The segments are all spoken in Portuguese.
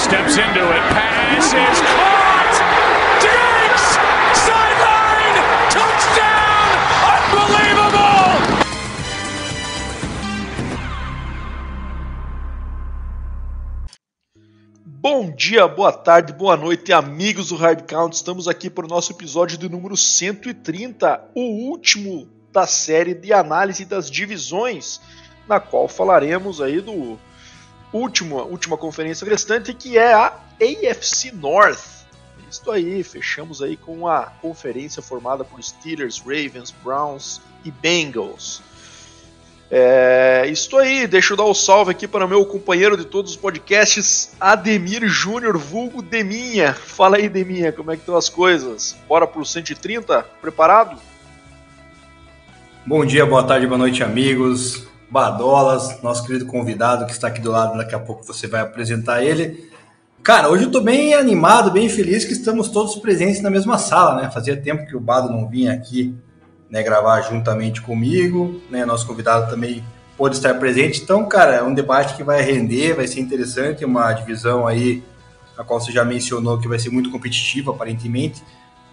Steps into it. Pass is caught. Diggs sideline touchdown! Unbelievable! Bom dia, boa tarde, boa noite, amigos do Hard Count. Estamos aqui para o nosso episódio de número 130, o último da série de análise das divisões, na qual falaremos aí do último, última conferência restante, que é a AFC North. Isso aí, fechamos aí com a conferência formada por Steelers, Ravens, Browns e Bengals. É, estou aí, deixa eu dar o um salve aqui para meu companheiro de todos os podcasts, Ademir Júnior, vulgo Deminha. Fala aí, Deminha, como é que estão as coisas? Bora pro 130? Preparado? Bom dia, boa tarde, boa noite, amigos. Badolas, nosso querido convidado que está aqui do lado, daqui a pouco você vai apresentar ele. Cara, hoje eu tô bem animado, bem feliz que estamos todos presentes na mesma sala, né? Fazia tempo que o Bado não vinha aqui né, gravar juntamente comigo, né, nosso convidado também pôde estar presente. Então, cara, é um debate que vai render, vai ser interessante, uma divisão aí, a qual você já mencionou que vai ser muito competitiva, aparentemente.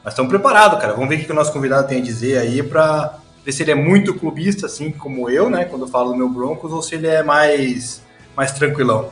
Mas estamos preparados, cara. Vamos ver o que o nosso convidado tem a dizer aí para ver se ele é muito clubista, assim como eu, né, quando eu falo do meu Broncos, ou se ele é mais, mais tranquilão.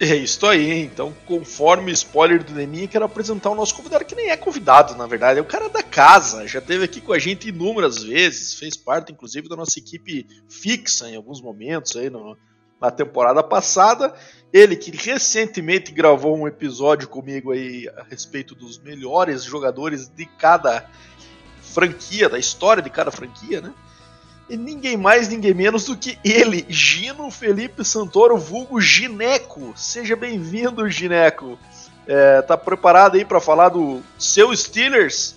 É isso aí, então, conforme o spoiler do Neminha, quero apresentar o nosso convidado, que nem é convidado, na verdade, é o cara da casa, já esteve aqui com a gente inúmeras vezes, fez parte, inclusive, da nossa equipe fixa em alguns momentos aí no, na temporada passada. Ele que recentemente gravou um episódio comigo aí a respeito dos melhores jogadores de cada franquia, da história de cada franquia, né? E ninguém mais, ninguém menos do que ele, Gino Felipe Santoro, vulgo Gineco. Seja bem-vindo, Gineco. É, tá preparado aí para falar do seu Steelers?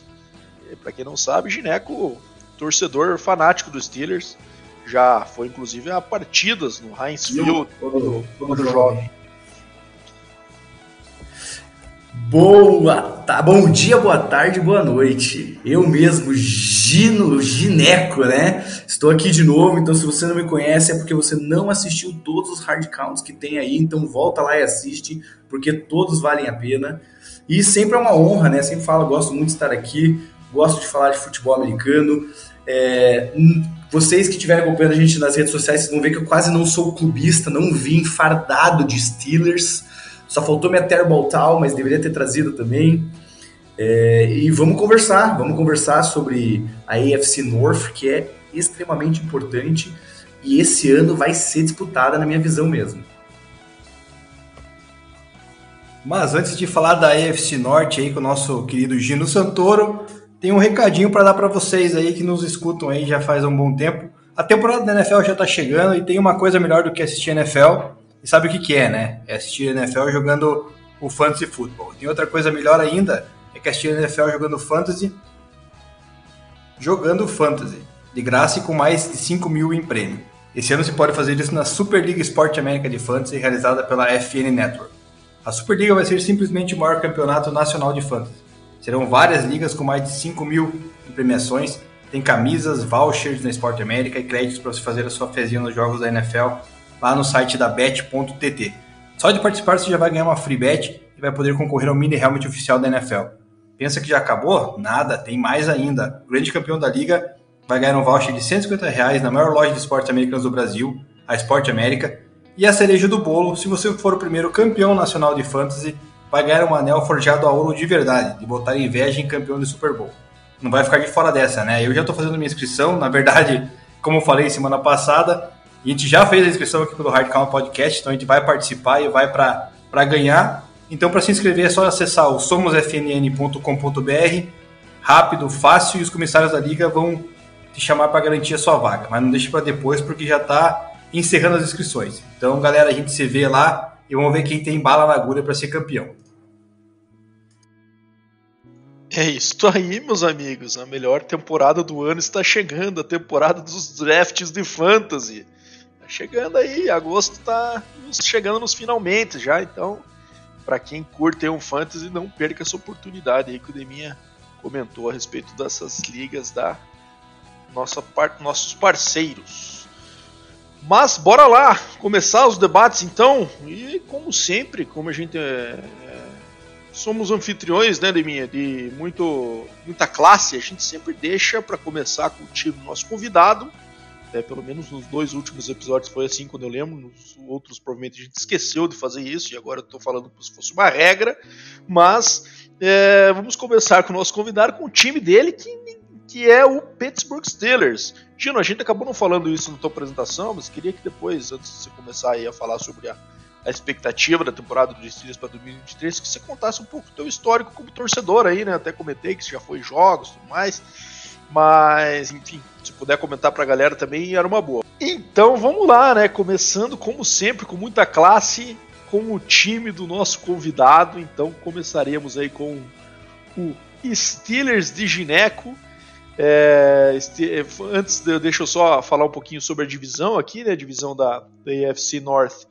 Para quem não sabe, Gineco, torcedor fanático dos Steelers, já foi inclusive a partidas no Heinz Field quando, quando jovem. Boa, bom dia, boa tarde, boa noite. Eu mesmo, Gino Gineco, né? Estou aqui de novo, então se você não me conhece é porque você não assistiu todos os hard counts que tem aí, então volta lá e assiste, porque todos valem a pena. E sempre é uma honra, né? Sempre falo, gosto muito de estar aqui, gosto de falar de futebol americano. É, vocês que estiverem acompanhando a gente nas redes sociais, vão ver que eu quase não sou clubista, não vim fardado de Steelers. Só faltou minha Terrible Tal, mas deveria ter trazido também. É, e vamos conversar, vamos conversar sobre a AFC North, que é extremamente importante e esse ano vai ser disputada na minha visão mesmo. Mas antes de falar da AFC Norte aí com o nosso querido Gino Santoro, tem um recadinho para dar para vocês aí que nos escutam aí já faz um bom tempo. A temporada da NFL já está chegando e tem uma coisa melhor do que assistir NFL e sabe o que, que é, né? É assistir NFL jogando o Fantasy Football. Tem outra coisa melhor ainda, é que assistir NFL jogando Fantasy. Jogando Fantasy. De graça e com mais de 5 mil em prêmio. Esse ano você pode fazer isso na Superliga Esporte América de Fantasy, realizada pela FN Network. A Superliga vai ser simplesmente o maior campeonato nacional de Fantasy. Serão várias ligas com mais de 5 mil em premiações. Tem camisas, vouchers na Esporte América e créditos para você fazer a sua fezinha nos jogos da NFL lá no site da bet.tt. Só de participar você já vai ganhar uma free bet e vai poder concorrer ao mini helmet oficial da NFL. Pensa que já acabou? Nada, tem mais ainda. O grande campeão da liga vai ganhar um voucher de 150 reais na maior loja de esportes americanos do Brasil, a Esporte América. E a cereja do bolo, se você for o primeiro campeão nacional de fantasy, vai ganhar um anel forjado a ouro de verdade, de botar inveja em campeão de Super Bowl. Não vai ficar de fora dessa, né? Eu já estou fazendo minha inscrição, na verdade, como eu falei semana passada, a gente já fez a inscrição aqui pelo Hard Count Podcast, então a gente vai participar e vai para ganhar. Então, para se inscrever é só acessar o somosfnn.com.br, rápido, fácil, e os comissários da liga vão te chamar para garantir a sua vaga. Mas não deixe para depois, porque já está encerrando as inscrições. Então, galera, a gente se vê lá e vamos ver quem tem bala na agulha para ser campeão. É isso aí, meus amigos. A melhor temporada do ano está chegando, a temporada dos drafts de fantasy. Tá chegando aí, agosto está chegando nos finalmente já, então para quem curte um fantasy, não perca essa oportunidade aí que o Deminha comentou a respeito dessas ligas da nossa par nossos parceiros. Mas bora lá começar os debates então e como sempre, como a gente é, é, somos anfitriões, né, Deminha, de muito muita classe, a gente sempre deixa para começar com o time nosso convidado é, pelo menos nos dois últimos episódios foi assim, quando eu lembro. Nos outros, provavelmente, a gente esqueceu de fazer isso, e agora eu estou falando como se fosse uma regra. Mas é, vamos começar com o nosso convidado, com o time dele, que, que é o Pittsburgh Steelers. Gino, a gente acabou não falando isso na tua apresentação, mas queria que depois, antes de você começar a falar sobre a, a expectativa da temporada dos Steelers para 2023, que você contasse um pouco do teu histórico como torcedor aí, né? Até comentei que você já foi jogos e tudo mais. Mas, enfim, se puder comentar pra galera também, era uma boa. Então vamos lá, né? Começando, como sempre, com muita classe, com o time do nosso convidado. Então começaremos aí com o Steelers de Gineco. É, antes, deixa eu só falar um pouquinho sobre a divisão aqui, né? A divisão da, da AFC North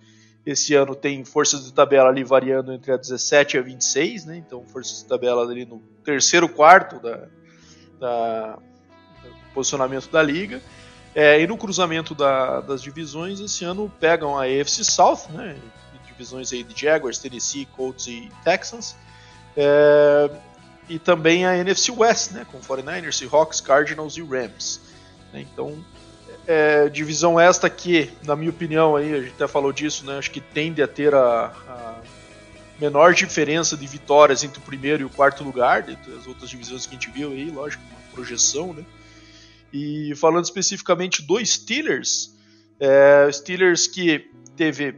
esse ano tem forças de tabela ali variando entre a 17 e a 26, né? Então forças de tabela ali no terceiro quarto da, da, do posicionamento da liga. É, e no cruzamento da, das divisões, esse ano pegam a AFC South, né, divisões aí de Jaguars, Tennessee, Colts e Texans, é, e também a NFC West, né, com 49ers, Seahawks, Cardinals e Rams. Então, é, divisão esta que, na minha opinião, aí, a gente até falou disso, né, acho que tende a ter a, a menor diferença de vitórias entre o primeiro e o quarto lugar, dentre as outras divisões que a gente viu aí, lógico, projeção, né? E falando especificamente do Steelers, é, Steelers que teve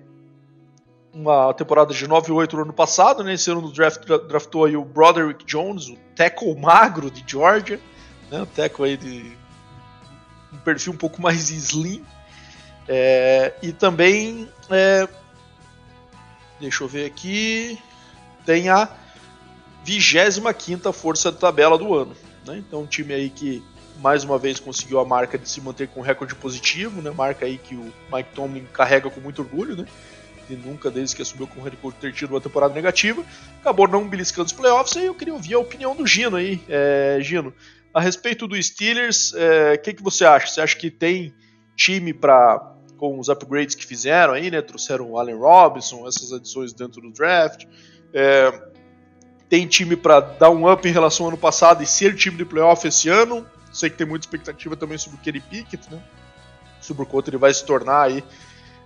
uma temporada de 9-8 no ano passado, né? Esse ano no draft draftou aí o Broderick Jones, o tackle magro de Georgia, né? O tackle aí de um perfil um pouco mais slim. É, e também, é, deixa eu ver aqui, tem a 25 força de tabela do ano. Né? Então, um time aí que mais uma vez conseguiu a marca de se manter com recorde positivo, né? Marca aí que o Mike Tomlin carrega com muito orgulho, né? E nunca, desde que assumiu com o recorde, ter tido uma temporada negativa. Acabou não beliscando os playoffs e eu queria ouvir a opinião do Gino aí. É, Gino, a respeito do Steelers, o é, que, que você acha? Você acha que tem time para com os upgrades que fizeram aí, né? Trouxeram o Allen Robinson, essas adições dentro do draft. É, tem time para dar um up em relação ao ano passado e ser time de playoff esse ano. Sei que tem muita expectativa também sobre o Kenny Pickett, né? Sobre o quanto ele vai se tornar aí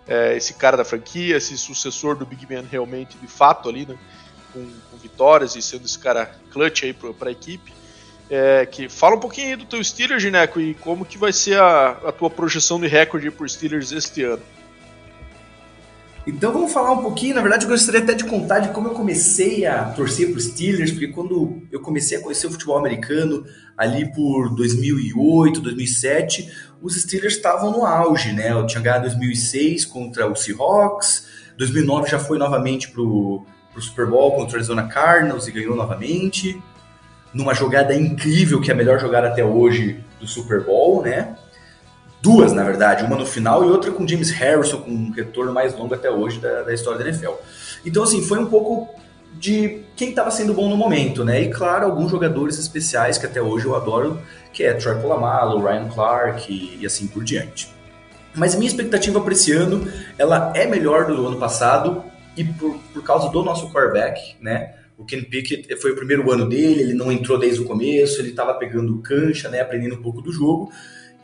é, esse cara da franquia, esse sucessor do Big Man realmente, de fato, ali, né? Com, com vitórias e sendo esse cara clutch aí para a equipe. É, que fala um pouquinho do teu Steelers, Gineco, e como que vai ser a, a tua projeção de recorde por Steelers este ano. Então vamos falar um pouquinho, na verdade eu gostaria até de contar de como eu comecei a torcer para os Steelers, porque quando eu comecei a conhecer o futebol americano, ali por 2008, 2007, os Steelers estavam no auge, né? Eu tinha ganhado 2006 contra o Seahawks, 2009 já foi novamente para o Super Bowl contra o Arizona Cardinals e ganhou novamente, numa jogada incrível, que é a melhor jogada até hoje do Super Bowl, né? Duas, na verdade, uma no final e outra com James Harrison, com um retorno mais longo até hoje da, da história da NFL. Então, assim, foi um pouco de quem estava sendo bom no momento, né? E, claro, alguns jogadores especiais que até hoje eu adoro, que é Troy Polamalu, Ryan Clark e, e assim por diante. Mas minha expectativa para esse ano, ela é melhor do ano passado e por, por causa do nosso quarterback, né? O Ken Pickett foi o primeiro ano dele, ele não entrou desde o começo, ele estava pegando cancha, né, aprendendo um pouco do jogo.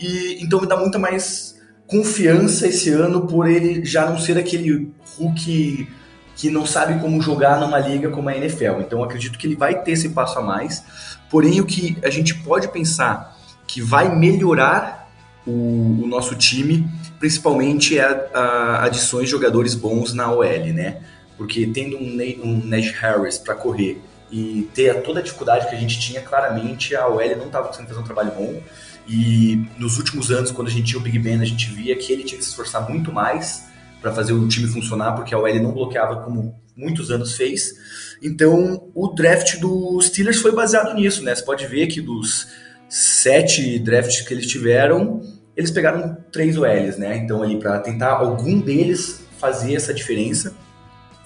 E então me dá muita mais confiança esse ano por ele já não ser aquele Hulk que não sabe como jogar numa liga como a NFL. Então acredito que ele vai ter esse passo a mais. Porém, o que a gente pode pensar que vai melhorar o, o nosso time, principalmente é a, a adições de jogadores bons na OL, né? Porque tendo um, um Nash Harris para correr e ter toda a dificuldade que a gente tinha, claramente a OL não estava conseguindo fazer um trabalho bom. E nos últimos anos, quando a gente tinha o Big Ben, a gente via que ele tinha que se esforçar muito mais para fazer o time funcionar, porque a OL não bloqueava como muitos anos fez. Então, o draft dos Steelers foi baseado nisso, né? Você pode ver que dos sete drafts que eles tiveram, eles pegaram três OLs, né? Então, ali, para tentar algum deles fazer essa diferença.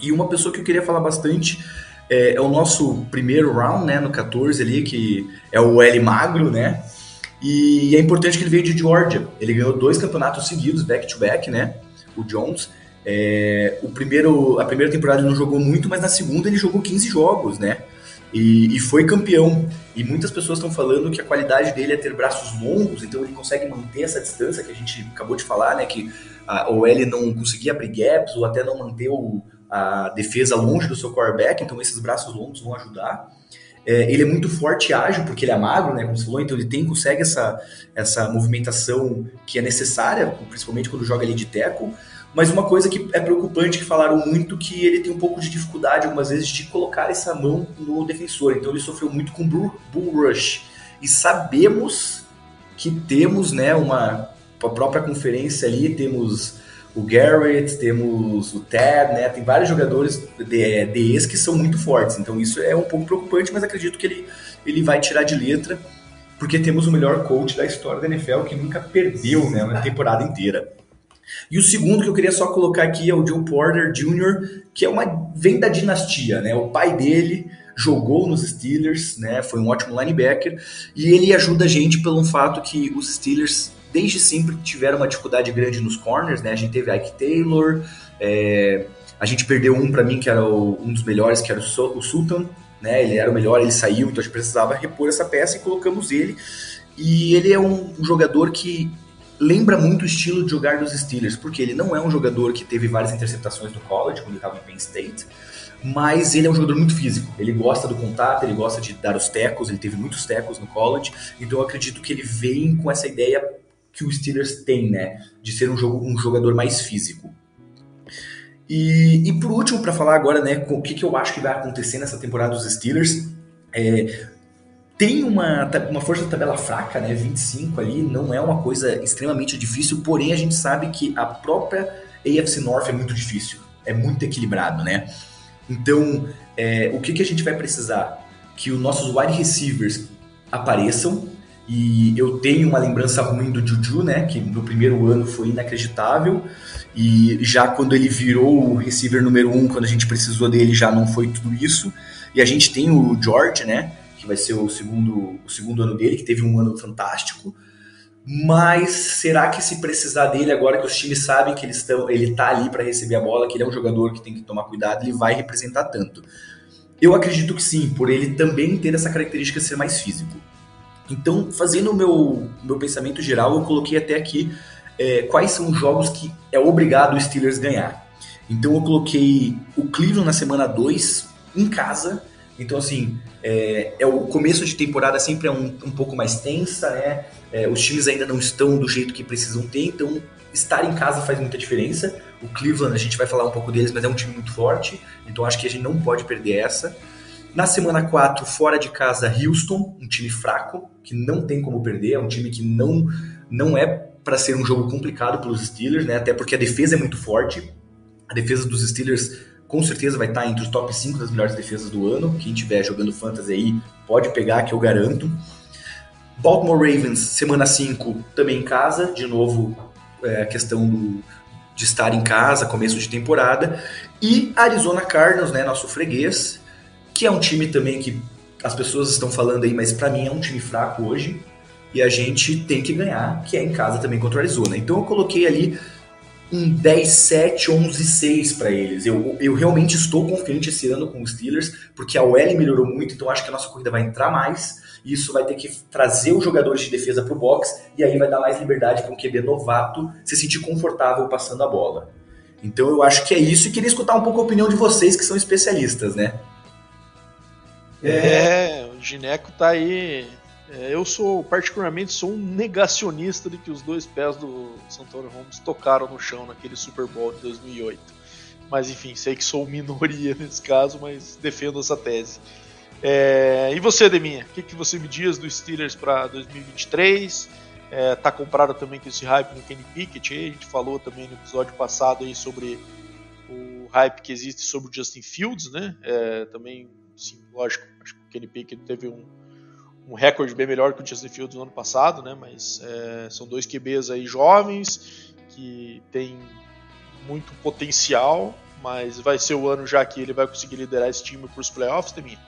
E uma pessoa que eu queria falar bastante é, é, o nosso primeiro round, né, no 14 ali, que é o L magro, né? E é importante que ele veio de Georgia. Ele ganhou dois campeonatos seguidos, back-to-back, -back, né? O Jones. É, o primeiro, a primeira temporada ele não jogou muito, mas na segunda ele jogou 15 jogos, né? E, e foi campeão. E muitas pessoas estão falando que a qualidade dele é ter braços longos, então ele consegue manter essa distância que a gente acabou de falar, né? Que a OL não conseguia abrir gaps ou até não manter o, a defesa longe do seu quarterback, então esses braços longos vão ajudar. É, ele é muito forte e ágil, porque ele é magro, né, como você falou, então ele tem, consegue essa, essa movimentação que é necessária, principalmente quando joga ali de teco. Mas uma coisa que é preocupante, que falaram muito, que ele tem um pouco de dificuldade, algumas vezes, de colocar essa mão no defensor. Então ele sofreu muito com bull, bull rush. E sabemos que temos, né, uma a própria conferência ali, temos o Garrett, temos o Ted, né? Tem vários jogadores de, DEs que são muito fortes. Então isso é um pouco preocupante, mas acredito que ele, ele vai tirar de letra, porque temos o melhor coach da história da NFL que nunca perdeu né, uma temporada inteira. E o segundo que eu queria só colocar aqui é o Joe Porter Jr., que é uma vem da dinastia, né? O pai dele jogou nos Steelers, né? Foi um ótimo linebacker e ele ajuda a gente pelo fato que os Steelers desde sempre tiveram uma dificuldade grande nos corners, né? A gente teve Ike Taylor, é, a gente perdeu um para mim que era o, um dos melhores, que era o, o Sultan, né? Ele era o melhor, ele saiu, então a gente precisava repor essa peça e colocamos ele. E ele é um, um jogador que lembra muito o estilo de jogar dos Steelers, porque ele não é um jogador que teve várias interceptações no college, quando ele estava em Penn State, mas ele é um jogador muito físico. Ele gosta do contato, ele gosta de dar os tecos, ele teve muitos tecos no college, então eu acredito que ele vem com essa ideia que o Steelers tem, né? De ser um, jogo, um jogador mais físico. E, e por último, para falar agora, né, o que, que eu acho que vai acontecer nessa temporada dos Steelers, é, tem uma, uma força de tabela fraca, né, 25 ali, não é uma coisa extremamente difícil, porém a gente sabe que a própria AFC North é muito difícil, é muito equilibrado, né? Então, é, o que, que a gente vai precisar? Que os nossos wide receivers apareçam, e eu tenho uma lembrança ruim do Juju, né? Que no primeiro ano foi inacreditável. E já quando ele virou o receiver número um, quando a gente precisou dele, já não foi tudo isso. E a gente tem o George, né? Que vai ser o segundo, o segundo ano dele, que teve um ano fantástico. Mas será que se precisar dele agora que os times sabem que eles estão, ele tá ali para receber a bola, que ele é um jogador que tem que tomar cuidado, ele vai representar tanto? Eu acredito que sim, por ele também ter essa característica de ser mais físico. Então, fazendo o meu, meu pensamento geral, eu coloquei até aqui é, quais são os jogos que é obrigado o Steelers ganhar. Então, eu coloquei o Cleveland na semana 2 em casa. Então, assim, é, é, o começo de temporada sempre é um, um pouco mais tensa, né? É, os times ainda não estão do jeito que precisam ter, então estar em casa faz muita diferença. O Cleveland, a gente vai falar um pouco deles, mas é um time muito forte, então acho que a gente não pode perder essa. Na semana 4, fora de casa, Houston, um time fraco, que não tem como perder, é um time que não, não é para ser um jogo complicado para os Steelers, né? até porque a defesa é muito forte. A defesa dos Steelers com certeza vai estar entre os top 5 das melhores defesas do ano. Quem estiver jogando fantasy aí pode pegar, que eu garanto. Baltimore Ravens, semana 5, também em casa, de novo é, a questão do, de estar em casa, começo de temporada. E Arizona Cardinals, né, nosso freguês, que é um time também que as pessoas estão falando aí, mas para mim é um time fraco hoje e a gente tem que ganhar, que é em casa também contra o Arizona. Então eu coloquei ali um 10-7, 11-6 para eles. Eu, eu realmente estou confiante esse ano com os Steelers, porque a OL melhorou muito, então acho que a nossa corrida vai entrar mais. E isso vai ter que trazer os jogadores de defesa para o box, e aí vai dar mais liberdade para um QB novato se sentir confortável passando a bola. Então eu acho que é isso, e queria escutar um pouco a opinião de vocês que são especialistas, né? É, o Gineco tá aí. É, eu sou, particularmente, sou um negacionista de que os dois pés do Santoro Holmes tocaram no chão naquele Super Bowl de 2008. Mas enfim, sei que sou minoria nesse caso, mas defendo essa tese. É, e você, Deminha? O que, que você me diz dos Steelers para 2023? é, tá comprado também com esse hype no Kenny Pickett. A gente falou também no episódio passado aí sobre o hype que existe sobre o Justin Fields, né? É, também, sim, lógico, acho que o Kenny Pickett teve um, um recorde bem melhor que o Justin Fields no ano passado, né? Mas é, são dois QBs aí jovens que têm muito potencial, mas vai ser o ano já que ele vai conseguir liderar esse time para os playoffs, Teminha?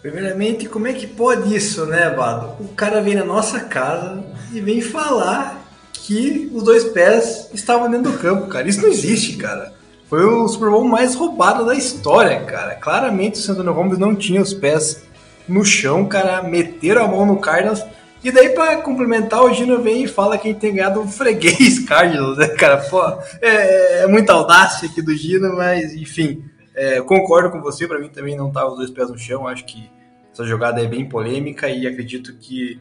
Primeiramente, como é que pode isso, né, Bado? O cara vem na nossa casa e vem falar que os dois pés estavam dentro do campo, cara. Isso não existe, cara. Foi o Super Bowl mais roubado da história, cara. Claramente o Santana Holmes não tinha os pés no chão, cara. Meteram a mão no Cardinals. E daí, para complementar, o Gino vem e fala que a gente tem ganhado um freguês Cardinals, né, cara? Pô, é, é muita audácia aqui do Gino, mas enfim. É, concordo com você, para mim também não tá os dois pés no chão. Acho que essa jogada é bem polêmica e acredito que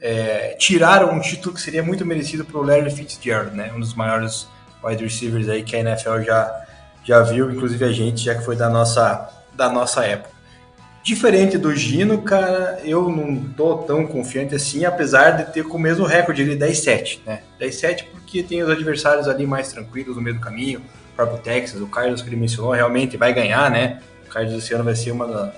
é, tiraram um título que seria muito merecido para o Larry Fitzgerald, né? Um dos maiores wide receivers aí que a NFL já, já viu, inclusive a gente, já que foi da nossa, da nossa época. Diferente do Gino, cara, eu não tô tão confiante assim, apesar de ter com o mesmo recorde ali 10-7, né? 10-7 porque tem os adversários ali mais tranquilos no meio do caminho, o próprio Texas, o Carlos que ele mencionou, realmente vai ganhar, né? O Carlos esse ano vai ser uma da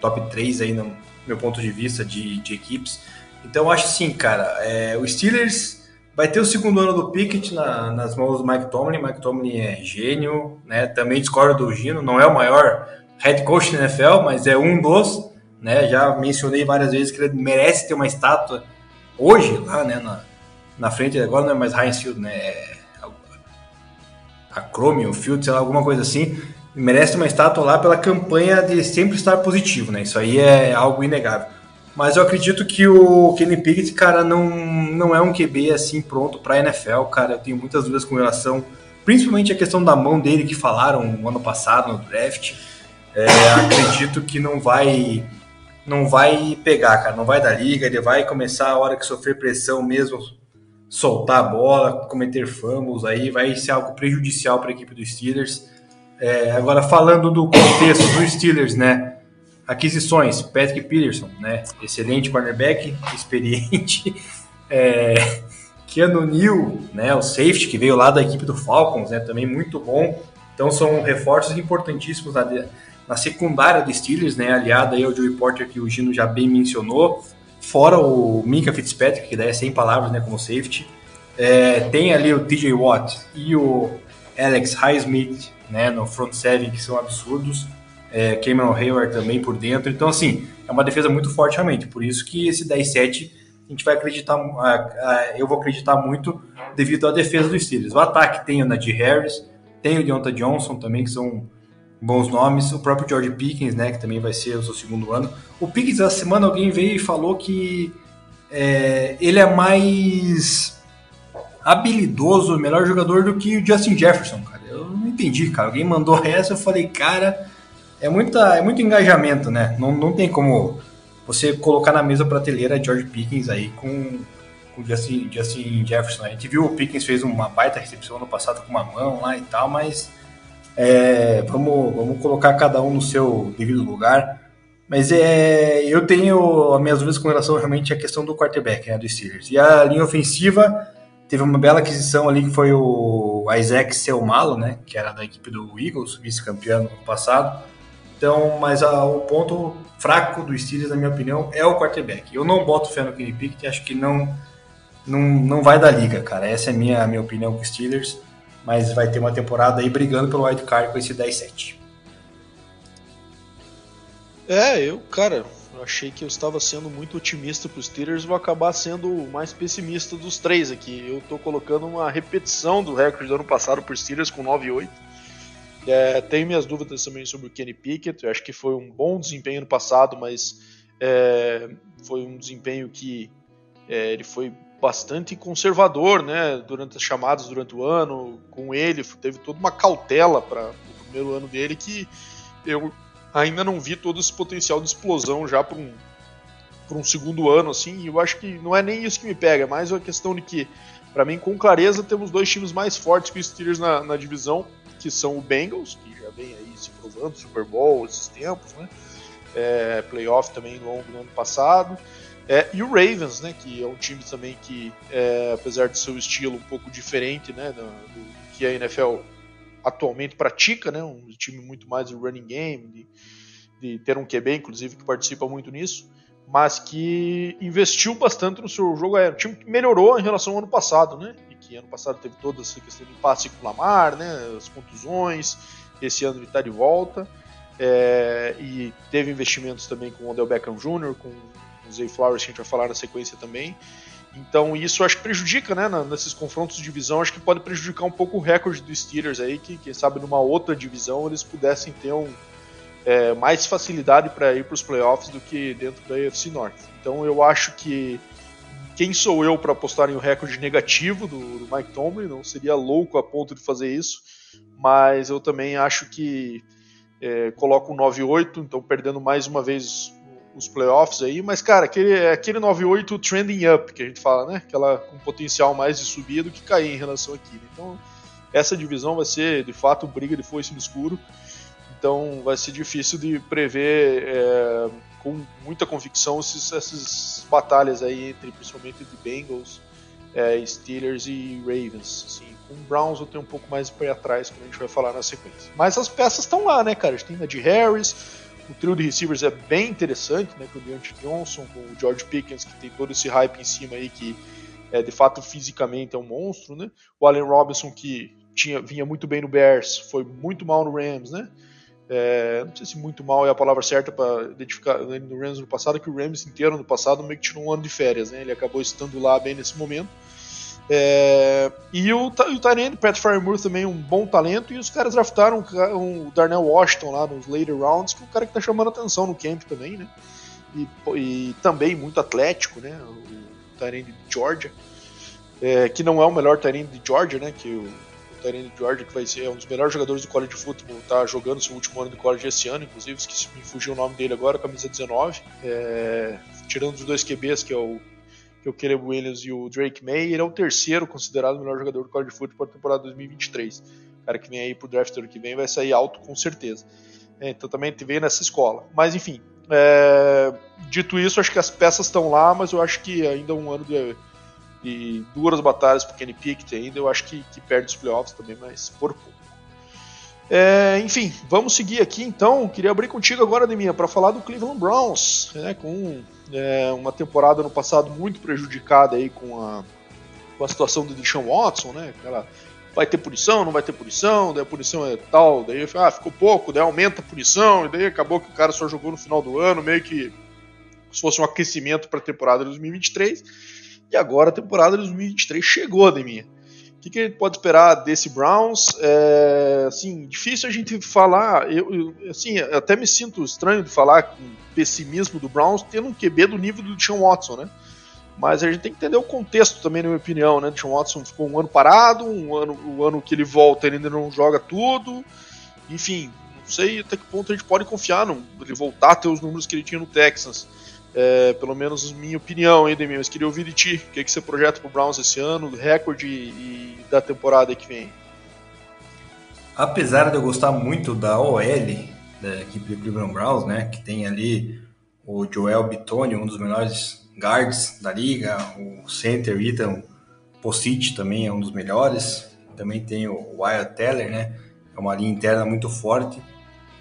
top 3 aí no meu ponto de vista de, de equipes. Então eu acho assim, cara, é, o Steelers vai ter o segundo ano do Pickett na, nas mãos do Mike Tomlin. Mike Tomlin é gênio, né? Também discordo do Gino, não é o maior head coach da NFL, mas é um dos, né? Já mencionei várias vezes que ele merece ter uma estátua hoje lá, né? Na, na frente, agora não é mais Heinz Field, né? É a Chromium Field, sei lá, alguma coisa assim, merece uma estátua lá pela campanha de sempre estar positivo, né? Isso aí é algo inegável. Mas eu acredito que o Kenny Pickett, cara, não, não é um QB assim pronto para NFL, cara. Eu tenho muitas dúvidas com relação, principalmente a questão da mão dele que falaram no ano passado no draft. É, acredito que não vai não vai pegar, cara, não vai dar liga, ele vai começar a hora que sofrer pressão mesmo soltar a bola, cometer fumbles, aí vai ser algo prejudicial para a equipe dos Steelers. É, agora, falando do contexto dos Steelers, né? Aquisições, Patrick Peterson, né? Excelente cornerback, experiente. É, Keanu Neal, né? O safety que veio lá da equipe do Falcons, né? Também muito bom. Então são reforços importantíssimos na, na secundária dos Steelers, né? Aliado aí ao Joey Porter que o Gino já bem mencionou. Fora o Minka Fitzpatrick, que daí é sem palavras, né? Como safety. É, tem ali o TJ Watt e o Alex Highsmith, né, no front seven que são absurdos. É, Cameron Hayward também por dentro. Então, assim, é uma defesa muito forte realmente. Por isso que esse 10-7 a gente vai acreditar, eu vou acreditar muito devido à defesa dos Steelers. O ataque tem o Nadir Harris, tem o Deonta Johnson também, que são bons nomes. O próprio George Pickens, né, que também vai ser o seu segundo ano. O Pickens, essa semana alguém veio e falou que é, ele é mais habilidoso, melhor jogador do que o Justin Jefferson, cara entendi, cara. Alguém mandou essa, eu falei, cara, é, muita, é muito engajamento, né? Não, não tem como você colocar na mesma prateleira George Pickens aí com, com Justin, Justin Jefferson. A gente viu o Pickens fez uma baita recepção no passado com uma mão lá e tal, mas é, vamos, vamos colocar cada um no seu devido lugar. Mas é, eu tenho as minhas dúvidas com relação realmente à questão do quarterback, né, do Steelers. E a linha ofensiva, Teve uma bela aquisição ali que foi o Isaac Selmalo, né? Que era da equipe do Eagles, vice-campeão no passado. Então, mas a, o ponto fraco do Steelers, na minha opinião, é o quarterback. Eu não boto fé no Kenny Pickett, acho que não, não, não vai dar liga, cara. Essa é a minha, a minha opinião com o Steelers. Mas vai ter uma temporada aí brigando pelo wild card com esse 10-7. É, eu, cara, achei que eu estava sendo muito otimista para os Steelers, vou acabar sendo o mais pessimista dos três aqui. Eu estou colocando uma repetição do recorde do ano passado por Steelers com 9-8. É, tenho minhas dúvidas também sobre o Kenny Pickett. Eu acho que foi um bom desempenho no passado, mas é, foi um desempenho que é, ele foi bastante conservador, né? Durante as chamadas durante o ano, com ele teve toda uma cautela para o primeiro ano dele que eu ainda não vi todo esse potencial de explosão já para um, um segundo ano, assim, e eu acho que não é nem isso que me pega, é mais uma questão de que, para mim, com clareza, temos dois times mais fortes que os Steelers na, na divisão, que são o Bengals, que já vem aí se provando, Super Bowl, esses tempos, né? É, playoff também longo no ano passado, É, e o Ravens, né, que é um time também que, é, apesar de seu estilo um pouco diferente né, do, do, que a NFL atualmente pratica, né, um time muito mais de running game, de, de ter um QB, inclusive, que participa muito nisso, mas que investiu bastante no seu jogo aéreo. Time que melhorou em relação ao ano passado, né, que ano passado teve toda essa questão de passe com o Lamar, né, as contusões, esse ano ele está de volta, é, e teve investimentos também com o Odell Beckham Jr., com o Zay Flowers, que a gente vai falar na sequência também. Então isso acho que prejudica, né, nesses confrontos de divisão, acho que pode prejudicar um pouco o recorde dos Steelers aí, que quem sabe numa outra divisão eles pudessem ter um, é, mais facilidade para ir para os playoffs do que dentro da AFC Norte. Então eu acho que quem sou eu para apostar em um recorde negativo do, do Mike Tomlin, não seria louco a ponto de fazer isso, mas eu também acho que é, coloco um 9-8, então perdendo mais uma vez os playoffs aí, mas cara, aquele, é aquele 9-8 trending up que a gente fala, né? Aquela com potencial mais de subir do que cair em relação aqui. Né? Então, essa divisão vai ser de fato briga de foice no escuro. Então, vai ser difícil de prever é, com muita convicção esses, essas batalhas aí entre principalmente de Bengals, é, Steelers e Ravens. Assim, com Browns eu tenho um pouco mais para atrás, como a gente vai falar na sequência. Mas as peças estão lá, né, cara? A gente tem a de Harris, o trio de receivers é bem interessante, né? Com o Deontay Johnson, com o George Pickens, que tem todo esse hype em cima aí, que é, de fato fisicamente é um monstro, né? O Allen Robinson, que tinha, vinha muito bem no Bears, foi muito mal no Rams, né? É, não sei se muito mal é a palavra certa para identificar no Rams no passado, que o Rams inteiro no passado meio que tirou um ano de férias, né? Ele acabou estando lá bem nesse momento. É, e o, o Tyrande, Pat Firemore também um bom talento, e os caras draftaram o Darnell Washington lá nos later rounds, que é um cara que tá chamando atenção no camp também, né? E, e também muito atlético, né? O Tyrande de Georgia, é, que não é o melhor Tyrande de Georgia, né? Que o, de Georgia, que vai ser um dos melhores jogadores do college futebol, tá jogando seu último ano de college esse ano, inclusive, esqueci, me fugiu o nome dele agora, camisa 19, é, tirando os dois QBs, que é o que é o Caleb Williams e o Drake May, ele é o terceiro considerado o melhor jogador do college football para a temporada 2023. O cara que vem aí pro draft ano que vem vai sair alto com certeza. É, então também te veio nessa escola. Mas enfim, é, dito isso, acho que as peças estão lá, mas eu acho que ainda um ano de, de duras batalhas para Kenny Pickett ainda, eu acho que, que perde os playoffs também, mas por pouco. É, enfim, vamos seguir aqui então. Queria abrir contigo agora, Deminha, para falar do Cleveland Browns, né, com é, uma temporada no passado muito prejudicada aí com a, com a situação do Deshaun Watson, né? Aquela, vai ter punição, não vai ter punição, daí a punição é tal, daí ah, ficou pouco, daí aumenta a punição, e daí acabou que o cara só jogou no final do ano, meio que se fosse um aquecimento para a temporada de 2023. E agora a temporada de 2023 chegou, Deminha que, que a gente pode esperar desse Browns? É, assim, difícil a gente falar. Eu, eu, assim, até me sinto estranho de falar com pessimismo do Browns tendo um QB do nível do Sean Watson, né? Mas a gente tem que entender o contexto também, na minha opinião, né? Sean Watson ficou um ano parado, um ano, o ano que ele volta ele ainda não joga tudo. Enfim, não sei até que ponto a gente pode confiar no ele voltar a ter os números que ele tinha no Texas. É, pelo menos minha opinião, hein, Demi? Mas queria ouvir de ti. O que, que você projeta pro Browns esse ano, recorde e, da temporada que vem? Apesar de eu gostar muito da OL da equipe do Cleveland Browns, né, que tem ali o Joel Bitonio, um dos melhores guards da liga, o center Ethan Possit também é um dos melhores, também tem o Wyatt Teller, né, é uma linha interna muito forte,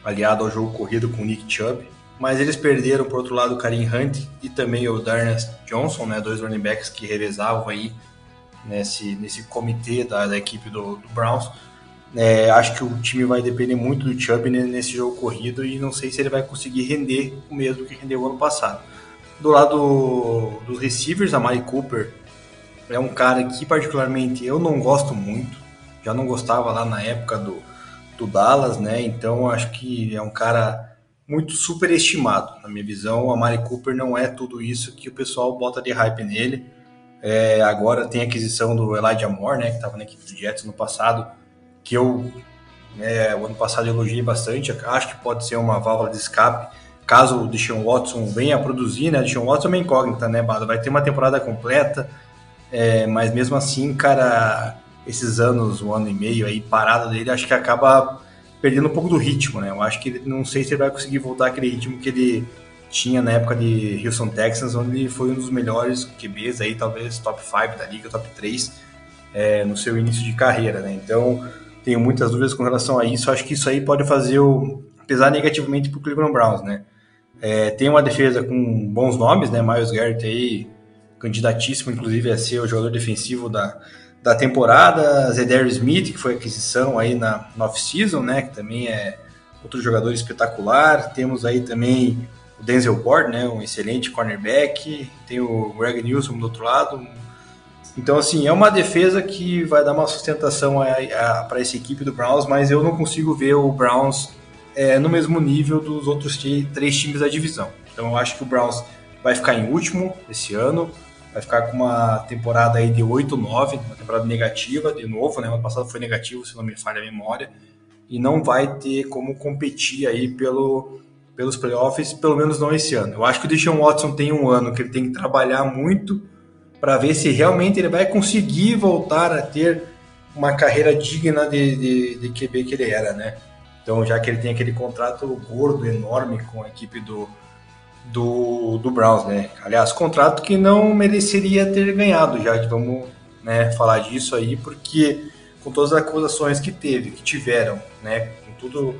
aliado ao jogo corrido com o Nick Chubb mas eles perderam, por outro lado, o Karim Hunt e também o Darnell Johnson, né, dois running backs que revezavam aí nesse, nesse comitê da, da equipe do, do Browns. É, acho que o time vai depender muito do Chubb nesse jogo corrido e não sei se ele vai conseguir render o mesmo que rendeu ano passado. Do lado dos receivers, a Mari Cooper é um cara que particularmente eu não gosto muito, já não gostava lá na época do, do Dallas, né? Então acho que é um cara muito superestimado. Na minha visão, a Mari Cooper não é tudo isso que o pessoal bota de hype nele. É, agora tem a aquisição do Elijah Moore, né, que estava na equipe do Jets no passado, que eu, é, o ano passado, elogiei bastante. Acho que pode ser uma válvula de escape caso o Deshaun Watson venha a produzir, né? Deshaun Watson é uma incógnita, né, Bada? Vai ter uma temporada completa, é, mas mesmo assim, cara, esses anos, um ano e meio aí parado dele, acho que acaba perdendo um pouco do ritmo, né? Eu acho que ele, não sei se ele vai conseguir voltar aquele ritmo que ele, tinha na época de Houston Texans, onde ele foi um dos melhores QBs aí, talvez top 5 da liga, top 3 é, no seu início de carreira, né? Então, tenho muitas dúvidas com relação a isso. Acho que isso aí pode fazer o pesar negativamente para o Cleveland Browns, né? É, tem uma defesa com bons nomes, né? Miles Garrett aí, candidatíssimo, inclusive, a ser o jogador defensivo da, da temporada. Zedary Smith, que foi aquisição aí na, na off-season, né? Que também é outro jogador espetacular. Temos aí também o Denzel Ward, né? Um excelente cornerback. Tem o Greg Newsom do outro lado, então, assim, é uma defesa que vai dar uma sustentação para essa equipe do Browns, mas eu não consigo ver o Browns é, no mesmo nível dos outros três times da divisão. Então, eu acho que o Browns vai ficar em último esse ano, vai ficar com uma temporada aí de 8-9, uma temporada negativa, de novo, né? Ano passado foi negativo, se não me falha a memória, e não vai ter como competir aí pelo, pelos playoffs, pelo menos não esse ano. Eu acho que o Deshaun Watson tem um ano que ele tem que trabalhar muito para ver se realmente ele vai conseguir voltar a ter uma carreira digna de, de, de QB que ele era, né? Então, já que ele tem aquele contrato gordo, enorme com a equipe do, do, do Browns, né? Aliás, contrato que não mereceria ter ganhado, já que vamos né, falar disso aí, porque com todas as acusações que teve, que tiveram, né? Com tudo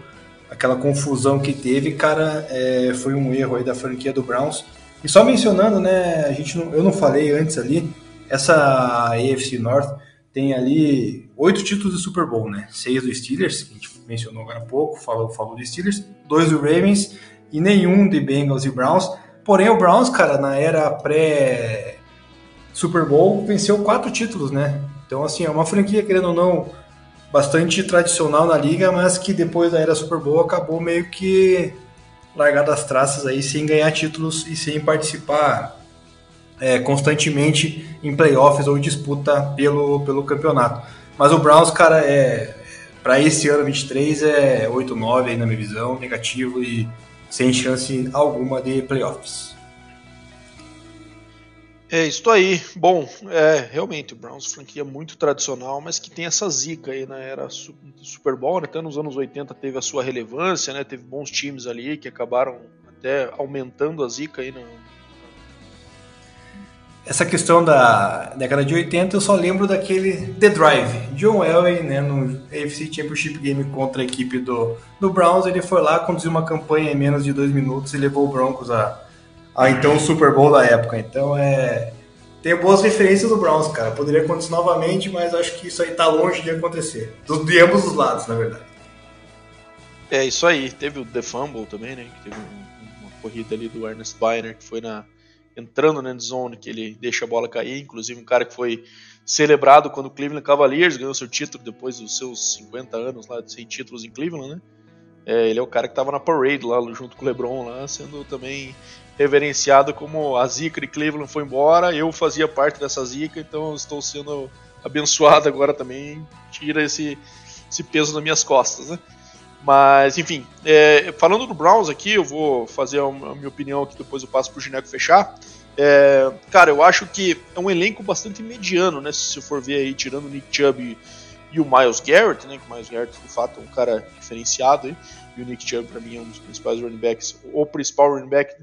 aquela confusão que teve, cara, é, foi um erro aí da franquia do Browns e só mencionando, né, a gente não, eu não falei antes ali, essa AFC North tem ali oito títulos de Super Bowl, né? Seis do Steelers, que a gente mencionou agora há pouco, falou, falou do Steelers, dois do Ravens e nenhum de Bengals e Browns. Porém, o Browns, cara, na era pré Super Bowl, venceu quatro títulos, né? Então, assim, é uma franquia, querendo ou não, bastante tradicional na liga, mas que depois da era Super Bowl acabou meio que largar das traças aí sem ganhar títulos e sem participar é, constantemente em playoffs ou disputa pelo, pelo campeonato. Mas o Browns, cara, é para esse ano 23 é 8-9 aí na minha visão, negativo e sem chance alguma de playoffs. É isso aí. Bom, é realmente o Browns franquia muito tradicional, mas que tem essa zica aí né? era Super Bowl, né? até nos anos 80 teve a sua relevância, né? Teve bons times ali que acabaram até aumentando a zica aí no, essa questão da década de 80, eu só lembro daquele The Drive. John Elway, né, no AFC Championship Game contra a equipe do, do Browns, ele foi lá, conduziu uma campanha em menos de dois minutos e levou o Broncos a, a então Super Bowl da época. Então é. Tem boas referências do Browns, cara. Poderia acontecer novamente, mas acho que isso aí tá longe de acontecer. De ambos os lados, na verdade. É isso aí. Teve o The Fumble também, né? Que teve uma corrida ali do Ernest Byner que foi na entrando na zone que ele deixa a bola cair, inclusive um cara que foi celebrado quando o Cleveland Cavaliers ganhou seu título depois dos seus 50 anos lá sem títulos em Cleveland, né? É, ele é o cara que estava na parade lá junto com o LeBron lá, sendo também reverenciado como a zica de Cleveland foi embora, eu fazia parte dessa zica, então estou sendo abençoado agora também, tira esse, esse peso das minhas costas, né? Mas, enfim, é, falando do Browns aqui, eu vou fazer a, minha opinião aqui, depois eu passo pro Gineco fechar. É, cara, eu acho que é um elenco bastante mediano, né? Se você for ver aí, tirando o Nick Chubb e, e o Miles Garrett, né? Que o Miles Garrett, de fato, é um cara diferenciado, e o Nick Chubb, para mim, é um dos principais running backs, o principal running back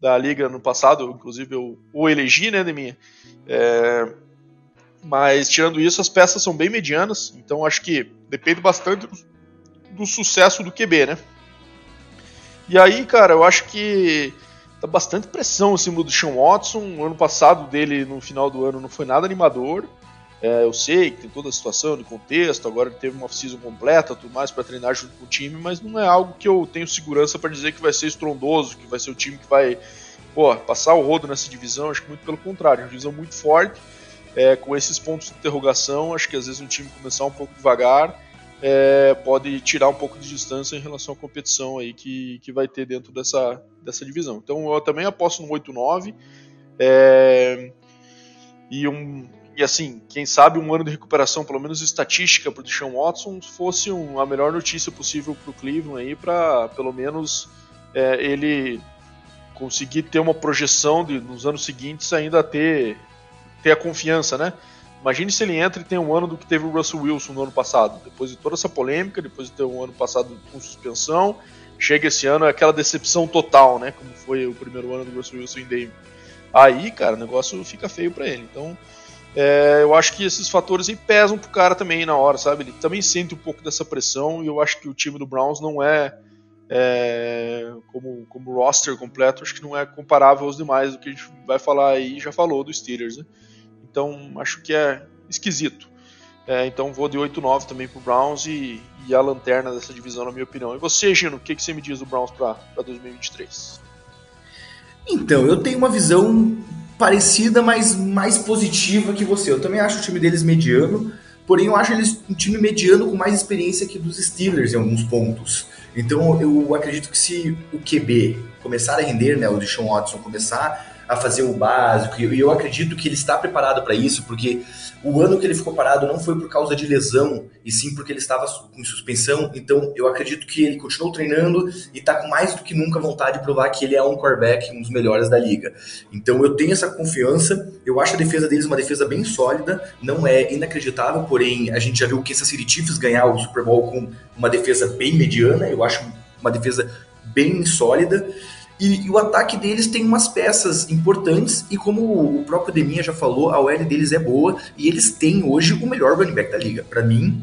da liga no passado, inclusive eu o elegi, né, de minha. É, mas tirando isso, as peças são bem medianas, então acho que depende bastante do, do sucesso do QB, né? E aí, cara, eu acho que tá bastante pressão em cima do Sean Watson. O ano passado dele, no final do ano, não foi nada animador. É, eu sei que tem toda a situação de contexto, agora ele teve uma off-season completa, tudo mais para treinar junto com o time, mas não é algo que eu tenho segurança para dizer que vai ser estrondoso, que vai ser o time que vai pô, passar o rodo nessa divisão. Acho que muito pelo contrário, é uma divisão muito forte, é, com esses pontos de interrogação. Acho que às vezes um time começar um pouco devagar é, pode tirar um pouco de distância em relação à competição aí que, que vai ter dentro dessa, dessa divisão. Então eu também aposto no 8-9. É, e um, e assim, quem sabe um ano de recuperação, pelo menos estatística, para o Deshaun Watson fosse um, a melhor notícia possível para o Cleveland aí, para pelo menos é, ele conseguir ter uma projeção de nos anos seguintes ainda ter ter a confiança, né? Imagine se ele entra e tem um ano do que teve o Russell Wilson no ano passado, depois de toda essa polêmica, depois de ter um ano passado com suspensão, chega esse ano é aquela decepção total, né? Como foi o primeiro ano do Russell Wilson em Denver. Aí, cara, o negócio fica feio para ele. Então, é, eu acho que esses fatores aí pesam pro cara também na hora, sabe? Ele também sente um pouco dessa pressão e eu acho que o time do Browns não é, é como, como roster completo, acho que não é comparável aos demais do que a gente vai falar aí, já falou do Steelers, né? Então, acho que é esquisito. É, então vou de 8-9 também pro Browns e, e, a lanterna dessa divisão, na minha opinião. E você, Gino, o que, que você me diz do Browns para 2023? Então, eu tenho uma visão parecida, mas mais positiva que você. Eu também acho o time deles mediano, porém eu acho eles um time mediano com mais experiência que dos Steelers em alguns pontos. Então eu acredito que se o QB começar a render, né, o Deshaun Watson começar a fazer o básico, e eu acredito que ele está preparado para isso, porque o ano que ele ficou parado não foi por causa de lesão, e sim porque ele estava com suspensão. Então eu acredito que ele continuou treinando e está com mais do que nunca vontade de provar que ele é um quarterback, um dos melhores da liga. Então eu tenho essa confiança. Eu acho a defesa deles uma defesa bem sólida, não é inacreditável, porém a gente já viu que essa City Chiefs ganhar o Super Bowl com uma defesa bem mediana. Eu acho uma defesa bem sólida. E, e, o ataque deles tem umas peças importantes, e como o próprio Deminha já falou, a OL deles é boa, e eles têm hoje o melhor running back da liga. Para mim,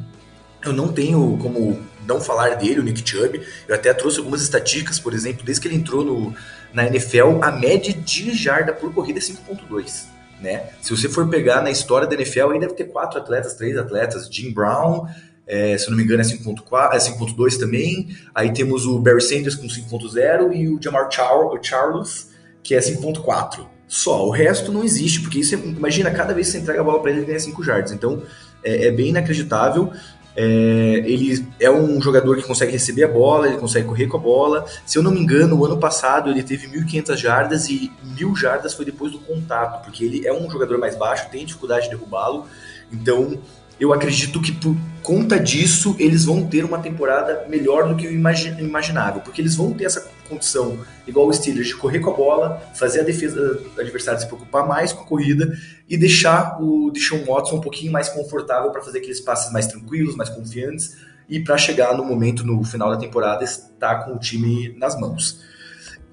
eu não tenho como não falar dele, o Nick Chubb. Eu até trouxe algumas estatísticas, por exemplo, desde que ele entrou no, na NFL, a média de jarda por corrida é 5.2. Né? Se você for pegar na história da NFL, aí deve ter quatro atletas, três atletas, Jim Brown, é, se eu não me engano é 5.4, é 5.2 também. Aí temos o Barry Sanders com 5.0 e o Jamar Char Charles, que é 5.4. Só, o resto não existe, porque isso é, imagina, cada vez que você entrega a bola para ele, ele ganha 5 jardas. Então é, é bem inacreditável. É, ele é um jogador que consegue receber a bola, ele consegue correr com a bola. Se eu não me engano, o ano passado ele teve 1.500 jardas e 1.000 jardas foi depois do contato, porque ele é um jogador mais baixo, tem dificuldade de derrubá-lo. Então eu acredito que por conta disso eles vão ter uma temporada melhor do que o imaginável, porque eles vão ter essa condição, igual o Steelers, de correr com a bola, fazer a defesa do adversário se preocupar mais com a corrida e deixar o Deshaun Watson um pouquinho mais confortável para fazer aqueles passes mais tranquilos, mais confiantes e para chegar no momento, no final da temporada, estar com o time nas mãos.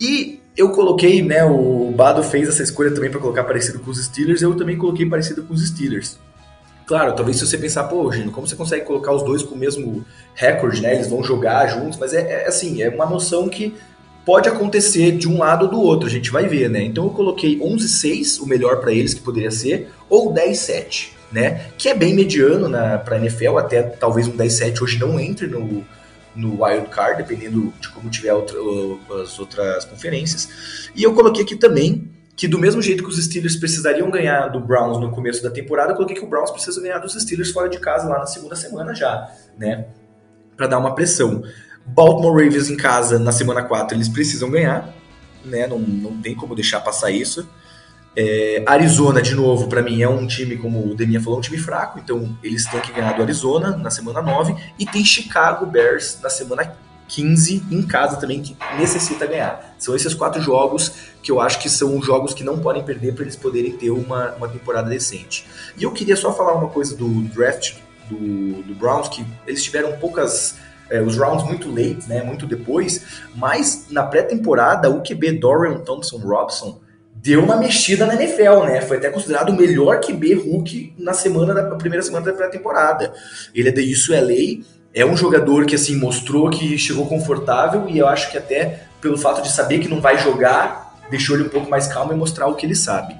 E eu coloquei, né, o Bado fez essa escolha também para colocar parecido com os Steelers, eu também coloquei parecido com os Steelers. Claro, talvez se você pensar, pô, Gino, como você consegue colocar os dois com o mesmo recorde, né? Eles vão jogar juntos, mas é, é assim, é uma noção que pode acontecer de um lado ou do outro, a gente vai ver, né? Então eu coloquei 11-6, o melhor para eles que poderia ser, ou 10-7, né? Que é bem mediano na para NFL, até talvez um 10-7 hoje não entre no no wild card, dependendo de como tiver outra, as outras conferências. E eu coloquei aqui também que do mesmo jeito que os Steelers precisariam ganhar do Browns no começo da temporada, eu coloquei que o Browns precisa ganhar dos Steelers fora de casa lá na segunda semana já, né? Para dar uma pressão. Baltimore Ravens em casa na semana 4 eles precisam ganhar, né? Não, não tem como deixar passar isso. É, Arizona, de novo, para mim é um time, como o Deminha falou, um time fraco, então eles têm que ganhar do Arizona na semana 9 e tem Chicago Bears na semana 15 em casa também que necessita ganhar. São esses quatro jogos que eu acho que são jogos que não podem perder para eles poderem ter uma, uma temporada decente. E eu queria só falar uma coisa do draft do, do Browns, que eles tiveram poucas. É, os rounds muito late, né, muito depois, mas na pré-temporada o QB Dorian Thompson Robson deu uma mexida na NFL, né? Foi até considerado o melhor QB Hulk na semana da primeira semana da pré-temporada. Ele é da UCLA é um jogador que assim mostrou que chegou confortável e eu acho que até pelo fato de saber que não vai jogar, deixou ele um pouco mais calmo e mostrar o que ele sabe.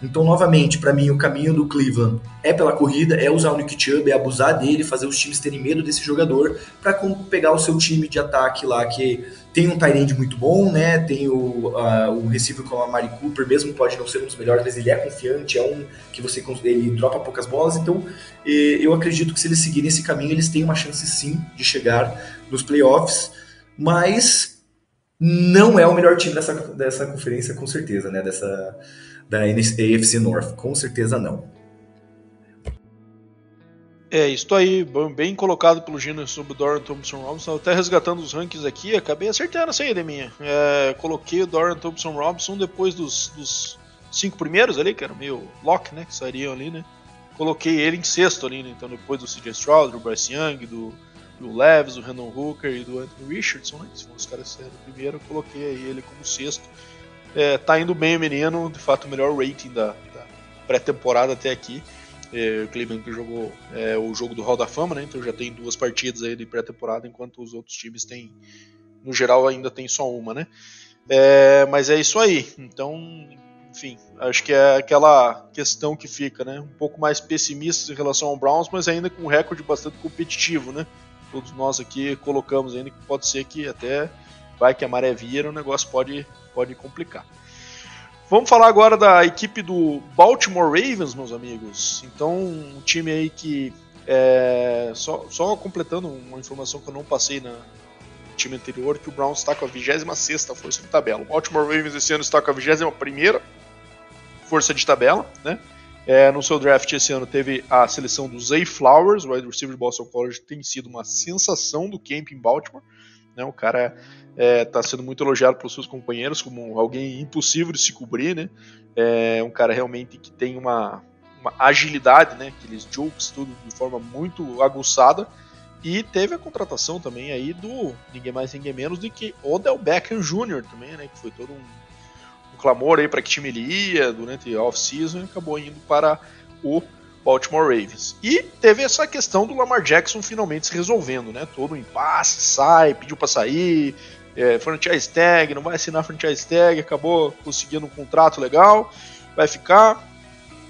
Então, novamente, para mim, o caminho do Cleveland é pela corrida, é usar o Nick Chubb, é abusar dele, fazer os times terem medo desse jogador, para pegar o seu time de ataque lá, que tem um tight muito bom, né? Tem o, uh, o receiver como a Mari Cooper, mesmo pode não ser um dos melhores, mas ele é confiante, é um que você ele dropa poucas bolas. Então, eu acredito que se eles seguirem esse caminho, eles têm uma chance sim de chegar nos playoffs, mas não é o melhor time dessa, dessa conferência, com certeza, né? Dessa da AFC North, com certeza não. É, isso aí, bem colocado pelo Gino sobre o Dorian Thompson Robinson. Até resgatando os rankings aqui, acabei acertando essa aí, minha. É, coloquei o Dorian Thompson Robinson depois dos, dos, cinco primeiros ali, que era meio lock, né? Que sairiam ali, né? Coloquei ele em sexto ali, né? Então depois do CJ Stroud, do Bryce Young, do, do Leves, do Randall Hooker e do Anthony Richardson, né? Que foram os caras que saíram primeiro, eu coloquei aí ele como sexto. É, tá indo bem o menino, de fato o melhor rating da, da pré-temporada até aqui. É, o Cleveland que jogou é, o jogo do Hall da Fama, né? Então já tem duas partidas aí de pré-temporada, enquanto os outros times têm, no geral, ainda tem só uma, né? É, mas é isso aí. Então, enfim, acho que é aquela questão que fica, né? Um pouco mais pessimista em relação ao Browns, mas ainda com um recorde bastante competitivo, né? Todos nós aqui colocamos ainda que pode ser que até vai que a maré vira, o negócio pode, pode complicar. Vamos falar agora da equipe do Baltimore Ravens, meus amigos. Então, um time aí que. É, só, só completando uma informação que eu não passei na, time anterior, que o Browns está com a 26 força de tabela. O Baltimore Ravens esse ano está com a 21 força de tabela, né? É, no seu draft esse ano teve a seleção do Zay Flowers, o wide receiver de Boston College, tem sido uma sensação do camp em Baltimore. Né? O cara está é, sendo muito elogiado pelos seus companheiros como alguém impossível de se cobrir, né? É um cara realmente que tem uma, uma agilidade, né? Aqueles jokes tudo de forma muito aguçada. E teve a contratação também aí do ninguém mais ninguém menos do que Odell Beckham Jr. também, né? Que foi todo um clamor aí para que time ele ia durante a off-season e acabou indo para o Baltimore Ravens. E teve essa questão do Lamar Jackson finalmente se resolvendo, né? Todo um impasse, sai, pediu para sair, é, franchise tag, não vai assinar franchise tag, acabou conseguindo um contrato legal, vai ficar.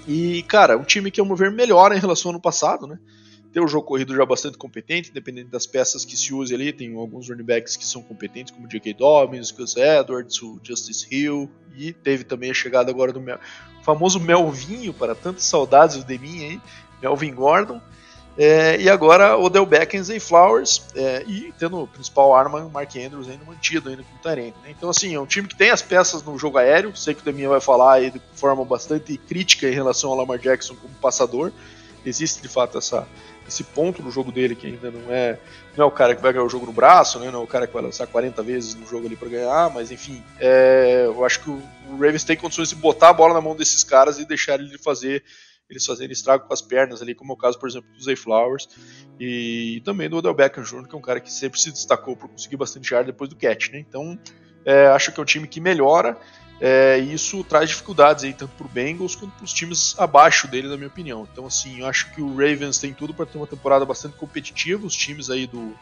E, cara, um time que, ao meu ver, melhora em relação ao ano passado, né? Tem um jogo corrido já bastante competente, dependendo das peças que se use ali. Tem alguns running backs que são competentes, como o J.K. Dobbins, Gus Edwards, o Justice Hill. E teve também a chegada agora do Mel, famoso Melvinho, para tantas saudades de mim aí, Melvin Gordon. É, e agora o Del Beckham e Flowers, é, e tendo o principal arma, o Mark Andrews ainda mantido ainda com o. Né? Então, assim, é um time que tem as peças no jogo aéreo. Sei que o Deminha vai falar aí de forma bastante crítica em relação ao Lamar Jackson como passador. Existe de fato essa, esse ponto no jogo dele que ainda não é não é o cara que vai ganhar o jogo no braço, né? não é o cara que vai lançar 40 vezes no jogo ali para ganhar, mas enfim, é, eu acho que o, Ravens tem condições de botar a bola na mão desses caras e deixar ele fazer eles fazerem estrago com as pernas ali, como é o caso, por exemplo, do Zay Flowers e também do Odell Beckham Jr., que é um cara que sempre se destacou por conseguir bastante ar depois do catch, né? Então, é, acho que é um time que melhora é, isso traz dificuldades aí, tanto para o Bengals quanto para os times abaixo dele, na minha opinião. Então, assim, eu acho que o Ravens tem tudo para ter uma temporada bastante competitiva. Os times aí do,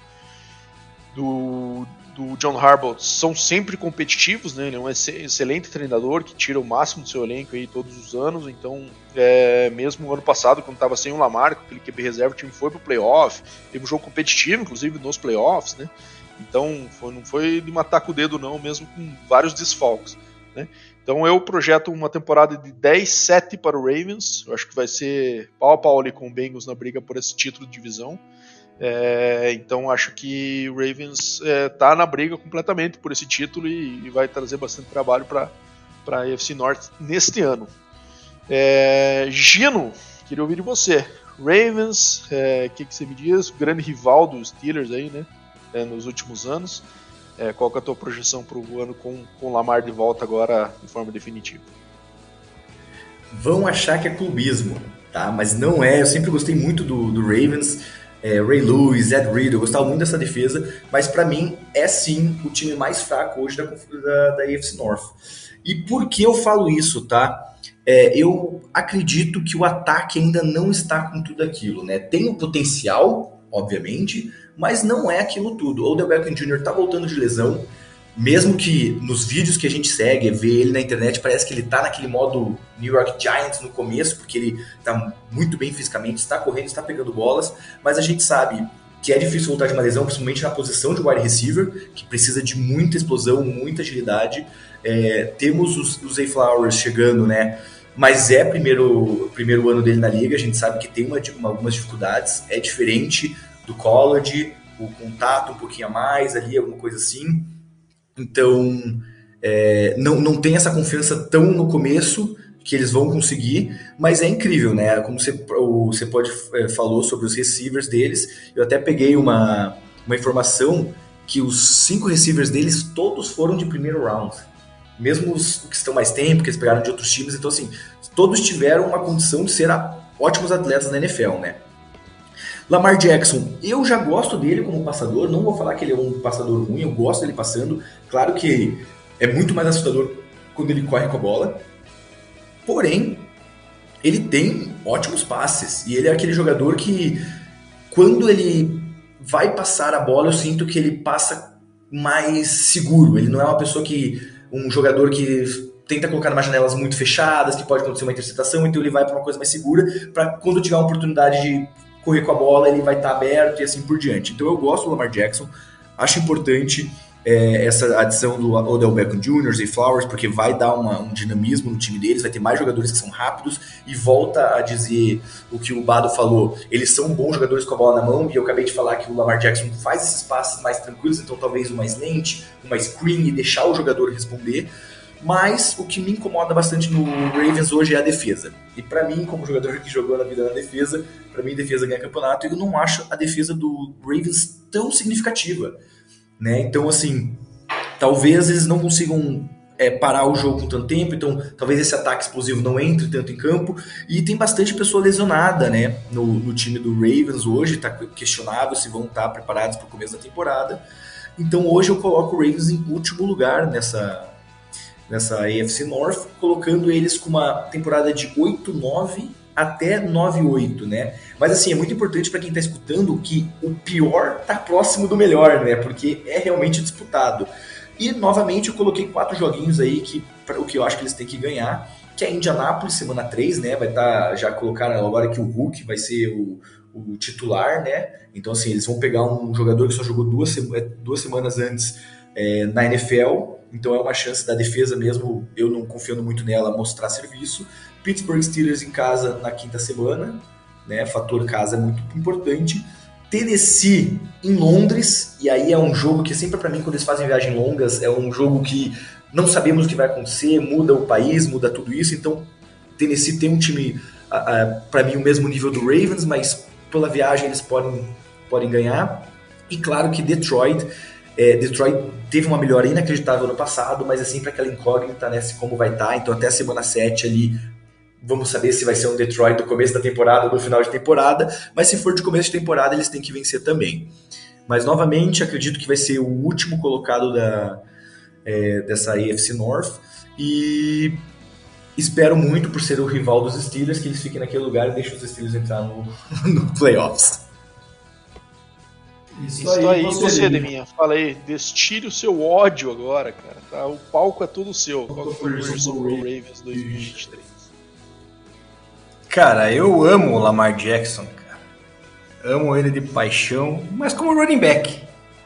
do, do John Harbaugh são sempre competitivos, né? Ele é um excelente treinador que tira o máximo do seu elenco aí todos os anos. Então, é, mesmo ano passado, quando estava sem o Lamar, com aquele QB reserva, o time foi para o playoff. Teve um jogo competitivo, inclusive nos playoffs, né? Então, foi, não foi de matar com o dedo, não, mesmo com vários desfalques. Né? Então eu projeto uma temporada de 10-7 para o Ravens. Eu acho que vai ser pau a pau ali com o Bengals na briga por esse título de divisão. É, então acho que o Ravens está é, na briga completamente por esse título e, e vai trazer bastante trabalho para a AFC Norte neste ano. É, Gino, queria ouvir de você. Ravens, o é, que, que você me diz? Grande rival dos Steelers aí, né? É, nos últimos anos. É, qual que é a tua projeção para o ano com, com o Lamar de volta agora de forma definitiva? Vão achar que é clubismo, tá? Mas não é. Eu sempre gostei muito do, do Ravens. É, Ray Lewis, Ed Reed, eu gostava muito dessa defesa, mas para mim é sim o time mais fraco hoje da, da, da AFC North. E por que eu falo isso, tá? É, eu acredito que o ataque ainda não está com tudo aquilo, né? Tem o potencial, obviamente, mas não é aquilo tudo. O Odell Beckham Jr. tá voltando de lesão, mesmo que nos vídeos que a gente segue, vê ele na internet, parece que ele tá naquele modo New York Giants no começo, porque ele tá muito bem fisicamente, está correndo, está pegando bolas, mas a gente sabe que é difícil voltar de uma lesão, principalmente na posição de wide receiver, que precisa de muita explosão, muita agilidade. É, temos os, os Zay Flowers chegando, né? Mas é primeiro primeiro ano dele na liga, a gente sabe que tem uma, uma, algumas dificuldades, é diferente do college, o contato um pouquinho a mais ali, alguma coisa assim. Então, é, não, não tem essa confiança tão no começo que eles vão conseguir, mas é incrível, né? Como você, você pode é, falou sobre os receivers deles, eu até peguei uma, uma informação que os cinco receivers deles todos foram de primeiro round. Mesmo os que estão mais tempo, que eles pegaram de outros times, então assim, todos tiveram uma condição de ser ótimos atletas na NFL, né? Lamar Jackson, eu já gosto dele como passador, não vou falar que ele é um passador ruim, eu gosto dele passando. Claro que é muito mais assustador quando ele corre com a bola. Porém, ele tem ótimos passes e ele é aquele jogador que quando ele vai passar a bola, eu sinto que ele passa mais seguro. Ele não é uma pessoa que um jogador que tenta colocar umas janelas muito fechadas, que pode acontecer uma interceptação, então ele vai para uma coisa mais segura, para quando tiver uma oportunidade de correr com a bola, ele vai estar tá aberto e assim por diante. Então eu gosto do Lamar Jackson, acho importante é, essa adição do Odell Beckham Jr. e Flowers, porque vai dar uma, um dinamismo no time deles, vai ter mais jogadores que são rápidos e volta a dizer o que o Bado falou, eles são bons jogadores com a bola na mão e eu acabei de falar que o Lamar Jackson faz esses passes mais tranquilos, então talvez uma slant, uma screen e deixar o jogador responder. Mas o que me incomoda bastante no Ravens hoje é a defesa. E para mim, como jogador que jogou na vida na defesa, para mim a defesa ganha campeonato, eu não acho a defesa do Ravens tão significativa. Né? Então, assim, talvez eles não consigam é, parar o jogo com tanto tempo, então talvez esse ataque explosivo não entre tanto em campo. E tem bastante pessoa lesionada né, no, no time do Ravens hoje, está questionável se vão estar preparados para o começo da temporada. Então hoje eu coloco o Ravens em último lugar nessa, nessa AFC North, colocando eles com uma temporada de 8-9 até 9-8, né? Mas assim, é muito importante para quem está escutando que o pior tá próximo do melhor, né? Porque é realmente disputado. E novamente eu coloquei quatro joguinhos aí que o que eu acho que eles têm que ganhar, que é Indianapolis semana 3, né? Vai estar tá, já colocaram agora que o Hulk vai ser o, o titular, né? Então assim, eles vão pegar um jogador que só jogou duas, duas semanas antes é, na NFL, então é uma chance da defesa mesmo, eu não confiando muito nela, mostrar serviço. Pittsburgh Steelers em casa na quinta semana, né? Fator casa é muito importante. Tennessee em Londres, e aí é um jogo que sempre para mim quando eles fazem viagens longas é um jogo que não sabemos o que vai acontecer, muda o país, muda tudo isso. Então Tennessee tem um time para mim o mesmo nível do Ravens, mas pela viagem eles podem podem ganhar. E claro que Detroit é, Detroit teve uma melhora inacreditável no passado, mas é sempre aquela incógnita, né? Como vai estar. Tá. Então, até a semana 7 ali, vamos saber se vai ser um Detroit do começo da temporada ou do final de temporada. Mas se for de começo de temporada, eles têm que vencer também. Mas, novamente, acredito que vai ser o último colocado da, é, dessa AFC North. E espero muito, por ser o rival dos Steelers, que eles fiquem naquele lugar e deixem os Steelers entrar no, no playoffs. Isso, Isso aí, aí você, Deminha, fala aí, destire o seu ódio agora, cara. Tá? O palco é todo seu. Qual foi o Ravens 2023? Cara, eu amo o Lamar Jackson, cara. Amo ele de paixão, mas como running back,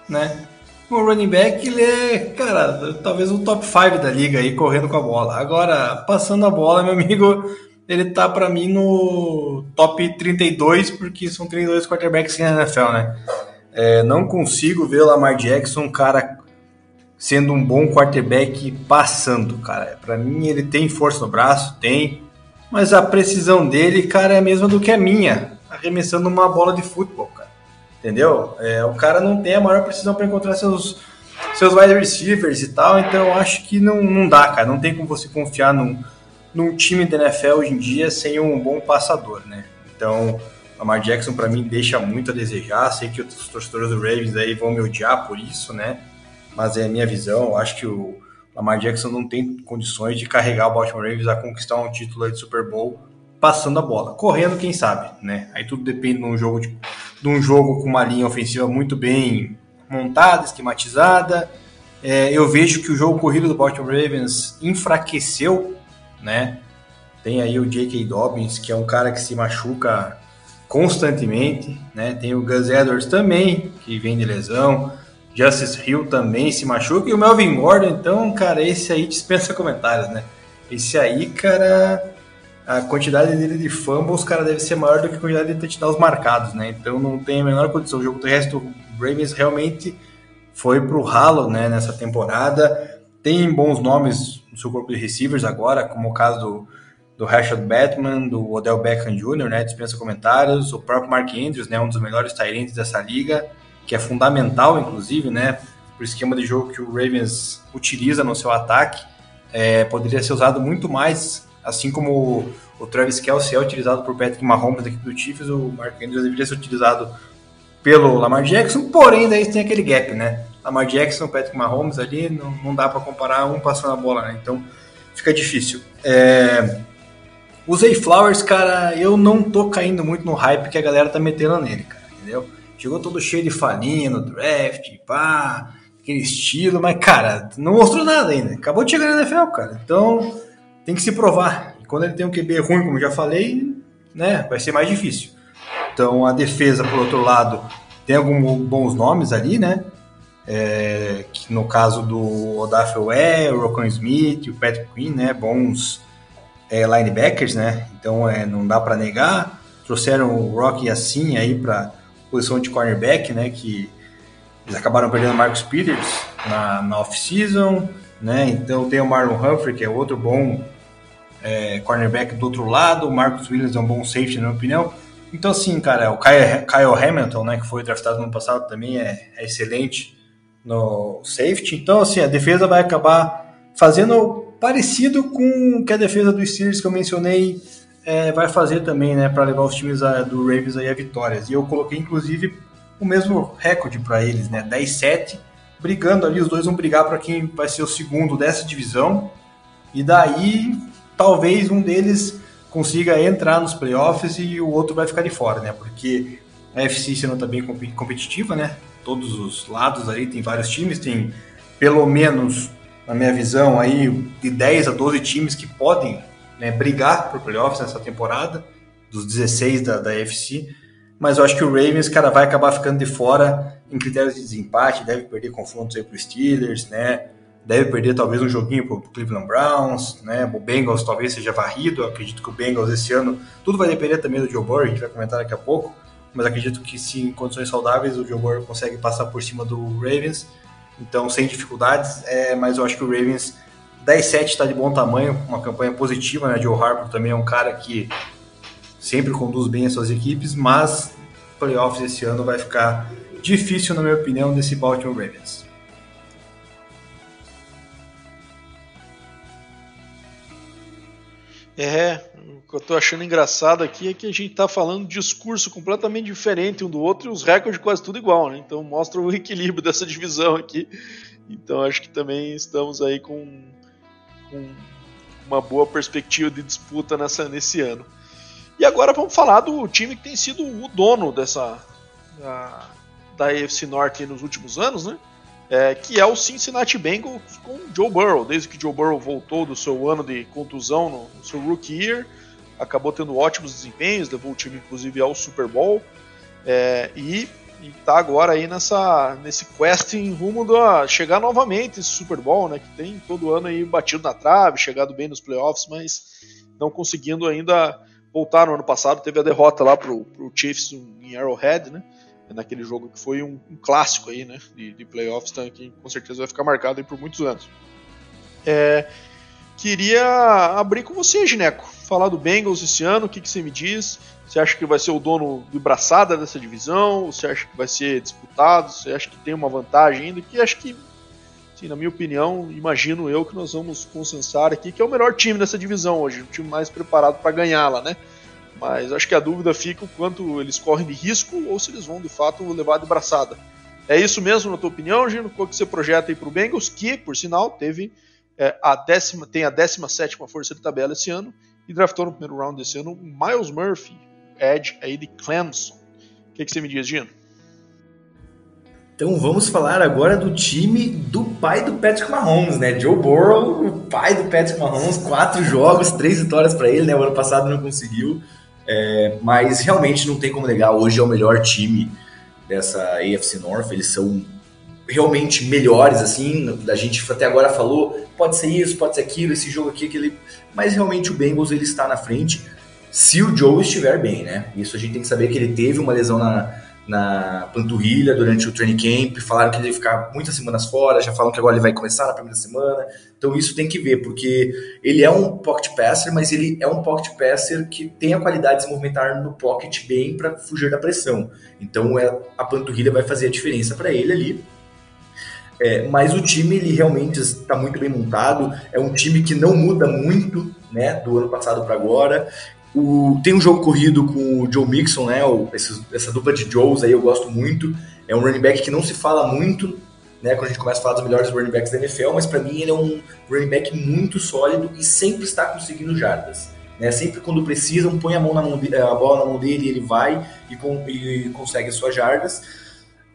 né? Como running back, ele é, cara, talvez o top 5 da liga aí, correndo com a bola. Agora, passando a bola, meu amigo, ele tá para mim no top 32, porque são 32 quarterbacks na NFL, né? É, não consigo ver o Lamar Jackson, cara, sendo um bom quarterback passando, cara. Para mim, ele tem força no braço, tem, mas a precisão dele, cara, é a mesma do que a minha, arremessando uma bola de futebol, cara. Entendeu? É, o cara não tem a maior precisão para encontrar seus, seus wide receivers e tal, então acho que não, não dá, cara. Não tem como você confiar num, num time da NFL hoje em dia sem um bom passador, né? Então, Lamar Jackson para mim deixa muito a desejar. Sei que os torcedores do Ravens aí vão me odiar por isso, né? Mas é a minha visão. Eu acho que o Lamar Jackson não tem condições de carregar o Baltimore Ravens a conquistar um título de Super Bowl passando a bola, correndo quem sabe, né? Aí tudo depende de um jogo de, de um jogo com uma linha ofensiva muito bem montada, esquematizada. É, eu vejo que o jogo corrido do Baltimore Ravens enfraqueceu, né? Tem aí o J.K. Dobbins, que é um cara que se machuca constantemente, né? Tem o Gus Edwards também, que vem de lesão. Justice Hill também se machuca. E o Melvin Gordon, então, cara, esse aí dispensa comentários, né? Esse aí, cara, a quantidade dele de fumbles, cara, deve ser maior do que a quantidade de touchdowns marcados, né? Então não tem a menor condição. O jogo terrestre do Ravens realmente foi pro ralo, né, nessa temporada. Tem bons nomes no seu corpo de receivers agora, como o caso do do Rashad Batman, do Odell Beckham Jr., né, dispensa comentários, o próprio Mark Andrews, né, um dos melhores talentos dessa liga, que é fundamental, inclusive, né, para o esquema de jogo que o Ravens utiliza no seu ataque, é, poderia ser usado muito mais Assim como o, Travis Kelsey é utilizado por Patrick Mahomes aqui do Chiefs, o Mark Andrews deveria ser utilizado pelo Lamar Jackson, porém daí tem aquele gap, né? Lamar Jackson, Patrick Mahomes ali, não, não dá para comparar um passando a bola, né? Então fica difícil. É... O Zay Flowers, cara, eu não tô caindo muito no hype que a galera tá metendo nele, cara, entendeu? Chegou todo cheio de falinha no draft, pá, aquele estilo, mas, cara, não mostrou nada ainda. Acabou de chegar na NFL, cara. Então, tem que se provar. E quando ele tem um QB ruim, como já falei, né, vai ser mais difícil. Então, a defesa, por outro lado, tem alguns bons nomes ali, né? É, que no caso do Odafe Ware, o Rocco Smith, o Patrick Quinn, né? Bons é, linebackers, né? Então, é, não dá para negar. Trouxeram o Rock assim aí para posição de cornerback, né? Que eles acabaram perdendo o Marcus Peters na, na off-season, né? Então tem o Marlon Humphrey, que é outro bom é, cornerback do outro lado. O Marcus Williams é um bom safety, na minha opinião. Então, assim, cara, o Kyle, Kyle Hamilton, né, que foi draftado no ano passado, também é, é excelente no safety. Então, assim, a defesa vai acabar fazendo parecido com o que a defesa dos Steelers que eu mencionei é, vai fazer também, né, para levar os times a, do Ravens aí a vitórias. E eu coloquei, inclusive, o mesmo recorde para eles, né, 10-7, brigando ali, os dois vão brigar para quem vai ser o segundo dessa divisão. E daí, talvez um deles consiga entrar nos playoffs e o outro vai ficar de fora, né? Porque a FC sendo também competitiva, né? Todos os lados aí tem vários times, tem pelo menos, na minha visão, aí de 10 a 12 times que podem né, brigar por playoffs nessa temporada, dos 16 da, da FC, mas eu acho que o Ravens, cara, vai acabar ficando de fora em critérios de desempate, deve perder confrontos aí pro Steelers, né, deve perder talvez um joguinho pro Cleveland Browns, né, o Bengals talvez seja varrido, eu acredito que o Bengals esse ano, tudo vai depender também do Joe Burrow, a gente vai comentar daqui a pouco, mas acredito que se em condições saudáveis o Joe Burrow consegue passar por cima do Ravens, então sem dificuldades, é, mas eu acho que o Ravens 10-7 está de bom tamanho, uma campanha positiva, né? Joe Harper também é um cara que sempre conduz bem as suas equipes, mas playoffs esse ano vai ficar difícil, na minha opinião, desse Baltimore Ravens. É, o que eu tô achando engraçado aqui é que a gente tá falando discurso completamente diferente um do outro e os recordes quase tudo igual, né? Então mostra o equilíbrio dessa divisão aqui. Então acho que também estamos aí com com uma boa perspectiva de disputa nessa, nesse ano. E agora vamos falar do time que tem sido o dono dessa da, da AFC Norte nos últimos anos, né? É, que é o Cincinnati Bengals com Joe Burrow. Desde que Joe Burrow voltou do seu ano de contusão no, no seu rookie year, acabou tendo ótimos desempenhos, levou o time inclusive ao Super Bowl. É, e e tá agora aí nessa nesse quest em rumo a chegar novamente esse Super Bowl, né, que tem todo ano aí batido na trave, chegado bem nos playoffs, mas não conseguindo ainda voltar no ano passado, teve a derrota lá pro, pro Chiefs em Arrowhead, né, naquele jogo que foi um, um clássico aí, né, de, de playoffs, tá, que com certeza vai ficar marcado aí por muitos anos. É, queria abrir com você, Gineco, falar do Bengals esse ano, o que, que você me diz? Você acha que vai ser o dono de braçada dessa divisão? Você acha que vai ser disputado? Você acha que tem uma vantagem ainda? Que acho que, sim, na minha opinião, imagino eu que nós vamos consensar aqui que é o melhor time dessa divisão hoje, o time mais preparado para ganhá-la, né? Mas acho que a dúvida fica o quanto eles correm de risco ou se eles vão de fato levar de braçada. É isso mesmo, na tua opinião, Gino? Qual que você projeta aí para o Bengals, que, por sinal, teve é, a décima, tem a 17 força de tabela esse ano e draftou no primeiro round desse ano Miles Murphy, Edge aí de Clemson. O que, que você me diz, Gino? Então vamos falar agora do time do pai do Patrick Mahomes, né? Joe Burrow, o pai do Patrick Mahomes, quatro jogos, três vitórias para ele, né? O ano passado não conseguiu, é, mas realmente não tem como negar. Hoje é o melhor time dessa AFC North. Eles são realmente melhores, assim. A gente até agora falou, pode ser isso, pode ser aquilo, esse jogo aqui, aquele. Mas realmente o Bengals ele está na frente se o Joe estiver bem, né? Isso a gente tem que saber que ele teve uma lesão na, na panturrilha durante o training camp, falaram que ele ia ficar muitas semanas fora, já falam que agora ele vai começar na primeira semana. Então isso tem que ver, porque ele é um pocket passer, mas ele é um pocket passer que tem a qualidade de se movimentar no pocket bem para fugir da pressão. Então é, a panturrilha vai fazer a diferença para ele ali. É, mas o time ele realmente está muito bem montado. É um time que não muda muito, né, do ano passado para agora. O, tem um jogo corrido com o Joe Mixon, né? O, esse, essa dupla de Joes aí eu gosto muito. É um running back que não se fala muito, né? Quando a gente começa a falar dos melhores running backs da NFL, mas para mim ele é um running back muito sólido e sempre está conseguindo jardas. Né? Sempre quando precisam, põe a, mão na mão a bola na mão dele, ele vai e, com, e consegue as suas jardas.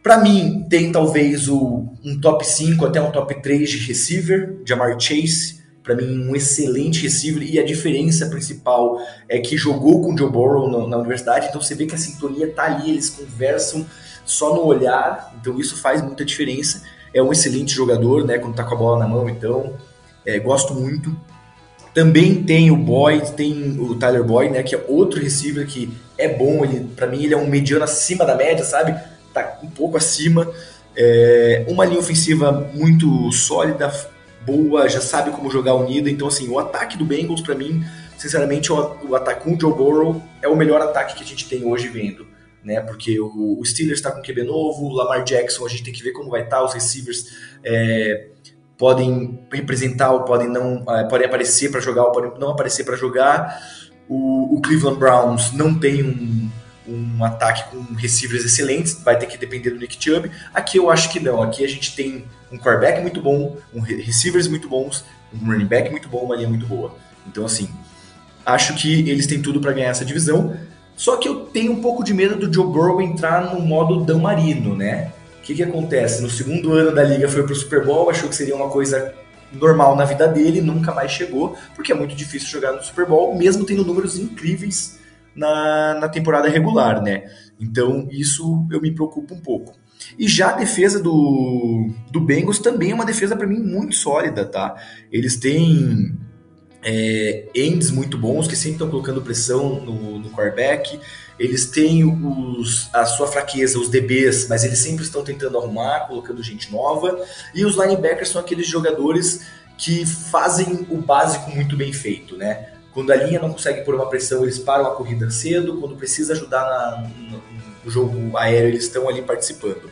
Para mim, tem talvez o, um top 5 até um top 3 de receiver, Jamar Chase, para mim um excelente receiver e a diferença principal é que jogou com o Joe Burrow na, na, universidade, então você vê que a sintonia tá ali, eles conversam só no olhar, então isso faz muita diferença. É um excelente jogador, né, quando tá com a bola na mão, então é, gosto muito. Também tem o Boyd, tem o Tyler Boyd, né, que é outro receiver que é bom, ele para mim ele é um mediano acima da média, sabe? Tá um pouco acima. É, uma linha ofensiva muito sólida, boa, já sabe como jogar unida. Então, assim, o ataque do Bengals, para mim, sinceramente, o, o ataque com o Joe Burrow é o melhor ataque que a gente tem hoje vendo. Né, porque o, o Steelers está com QB novo, o Lamar Jackson, a gente tem que ver como vai estar, tá, os receivers é, podem representar ou podem não é, podem aparecer para jogar ou podem não aparecer para jogar. O, o, Cleveland Browns não tem um, um ataque com receivers excelentes, vai ter que depender do Nick Chubb. Aqui eu acho que não, aqui a gente tem um quarterback muito bom, um receivers muito bons, um running back muito bom, uma linha muito boa. Então, assim, acho que eles têm tudo para ganhar essa divisão. Só que eu tenho um pouco de medo do Joe Burrow entrar no modo Dan Marino, né? O que, que acontece? No segundo ano da liga foi pro Super Bowl, achou que seria uma coisa normal na vida dele, nunca mais chegou, porque é muito difícil jogar no Super Bowl, mesmo tendo números incríveis na, na temporada regular, né? Então isso eu me preocupo um pouco. E já a defesa do, do Bengals também é uma defesa para mim muito sólida, tá? Eles têm é, ends muito bons que sempre estão colocando pressão no, no quarterback. Eles têm os, a sua fraqueza, os DBs, mas eles sempre estão tentando arrumar, colocando gente nova. E os linebackers são aqueles jogadores que fazem o básico muito bem feito, né? Quando a linha não consegue pôr uma pressão, eles param a corrida cedo. Quando precisa ajudar na, no, jogo aéreo, eles estão ali participando.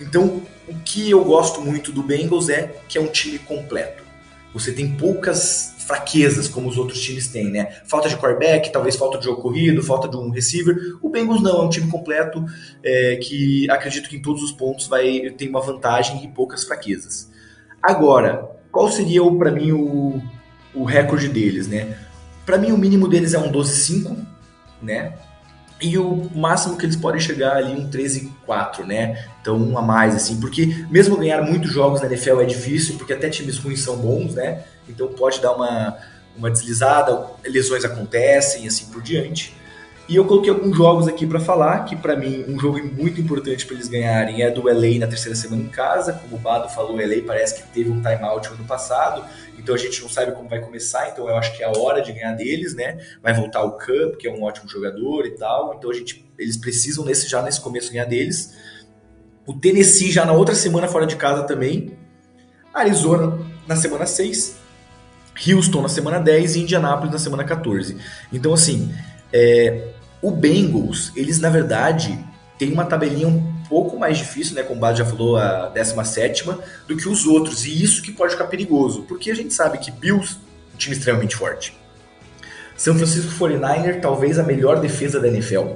Então, o que eu gosto muito do Bengals é que é um time completo. Você tem poucas fraquezas como os outros times têm, né? Falta de quarterback, talvez falta de jogo corrido, falta de um receiver. O Bengals não, é um time completo é, que acredito que em todos os pontos vai ter uma vantagem e poucas fraquezas. Agora, qual seria para mim o, o recorde deles, né? Para mim o mínimo deles é um 12-5, né? e o máximo que eles podem chegar ali um 13-4, né? Então um a mais, assim, porque mesmo ganhar muitos jogos na NFL é difícil, porque até times ruins são bons, né? Então pode dar uma, uma deslizada, lesões acontecem, assim por diante. E eu coloquei alguns jogos aqui para falar, que para mim um jogo muito importante para eles ganharem é do LA na terceira semana em casa. Como o Bado falou, o LA parece que teve um timeout ano passado, então a gente não sabe como vai começar, então eu acho que é a hora de ganhar deles, né? Vai voltar o Cup, que é um ótimo jogador e tal, então a gente, eles precisam nesse, já nesse começo ganhar deles. O Tennessee já na outra semana fora de casa também. Arizona na semana 6. Houston na semana 10 e Indianápolis na semana 14. Então, assim, é, o Bengals, eles na verdade têm uma tabelinha um pouco mais difícil, né? Como o Bado já falou, a 17 do que os outros. E isso que pode ficar perigoso, porque a gente sabe que Bills, um time extremamente forte. São Francisco 49er, talvez a melhor defesa da NFL.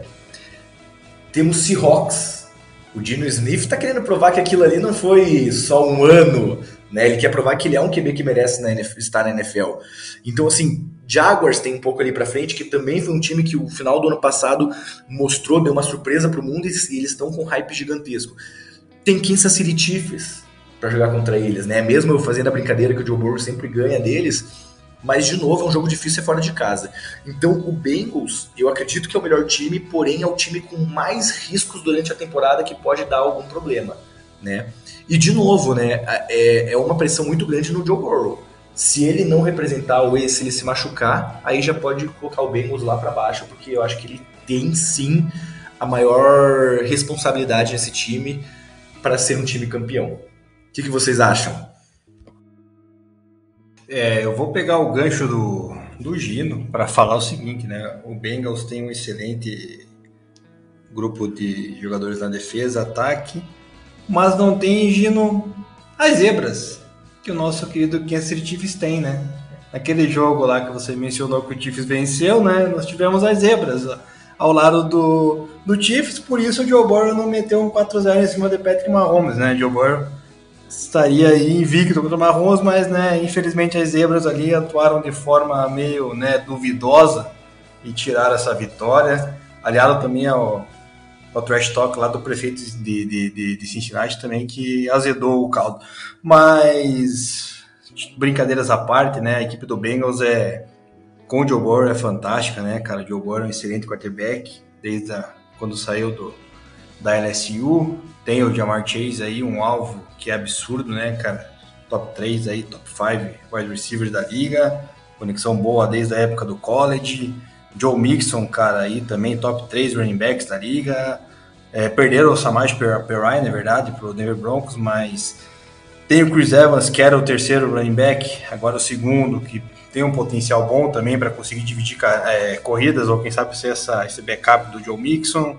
Temos Seahawks. O Dino Smith está querendo provar que aquilo ali não foi só um ano, né? Ele quer provar que ele é um QB que merece na NFL, estar na NFL. Então, assim, Jaguars tem um pouco ali para frente, que também foi um time que o final do ano passado mostrou, deu uma surpresa para o mundo e eles estão com um hype gigantesco. Tem Kansas City Chiefs para jogar contra eles, né? Mesmo eu fazendo a brincadeira que o Joe Burrow sempre ganha deles, mas de novo é um jogo difícil é fora de casa. Então o Bengals, eu acredito que é o melhor time, porém é o time com mais riscos durante a temporada que pode dar algum problema, né? E de novo, né, é, é uma pressão muito grande no Joe Burrow se ele não representar ou se ele se machucar, aí já pode colocar o Bengals lá para baixo, porque eu acho que ele tem sim a maior responsabilidade nesse time para ser um time campeão. O que, que vocês acham? É, eu vou pegar o gancho do, do Gino para falar o seguinte, né? O Bengals tem um excelente grupo de jogadores na defesa, ataque, mas não tem, Gino, as zebras que o nosso querido Kansas Chiefs tem, né? Naquele jogo lá que você mencionou que o Chiefs venceu, né? Nós tivemos as zebras ao lado do, do Chiefs, por isso o Joe Burrow não meteu um 4-0 em cima de Patrick Mahomes, né? Joe Burrow estaria aí invicto contra o Mahomes, mas né, infelizmente as zebras ali atuaram de forma meio né, duvidosa e tiraram essa vitória. Aliado também ao, ao trash talk lá do prefeito de, de, de, de Cincinnati também, que azedou o caldo. Mas, brincadeiras à parte, né, a equipe do Bengals é com o Joe Burrow é fantástica, né, cara? O Joe Burrow é um excelente quarterback, desde a, quando saiu do, da LSU. Tem o Jamar Chase aí, um alvo que é absurdo, né, cara? Top 3 aí, top 5 wide receivers da liga. Conexão boa desde a época do college. Joe Mixon, cara, aí também top 3 running backs da liga. É, perderam o Samaj Perrine, na verdade, pro Denver Broncos, mas tem o Chris Evans, que era o terceiro running back, agora o segundo, que tem um potencial bom também para conseguir dividir é, corridas, ou quem sabe ser essa, esse backup do Joe Mixon.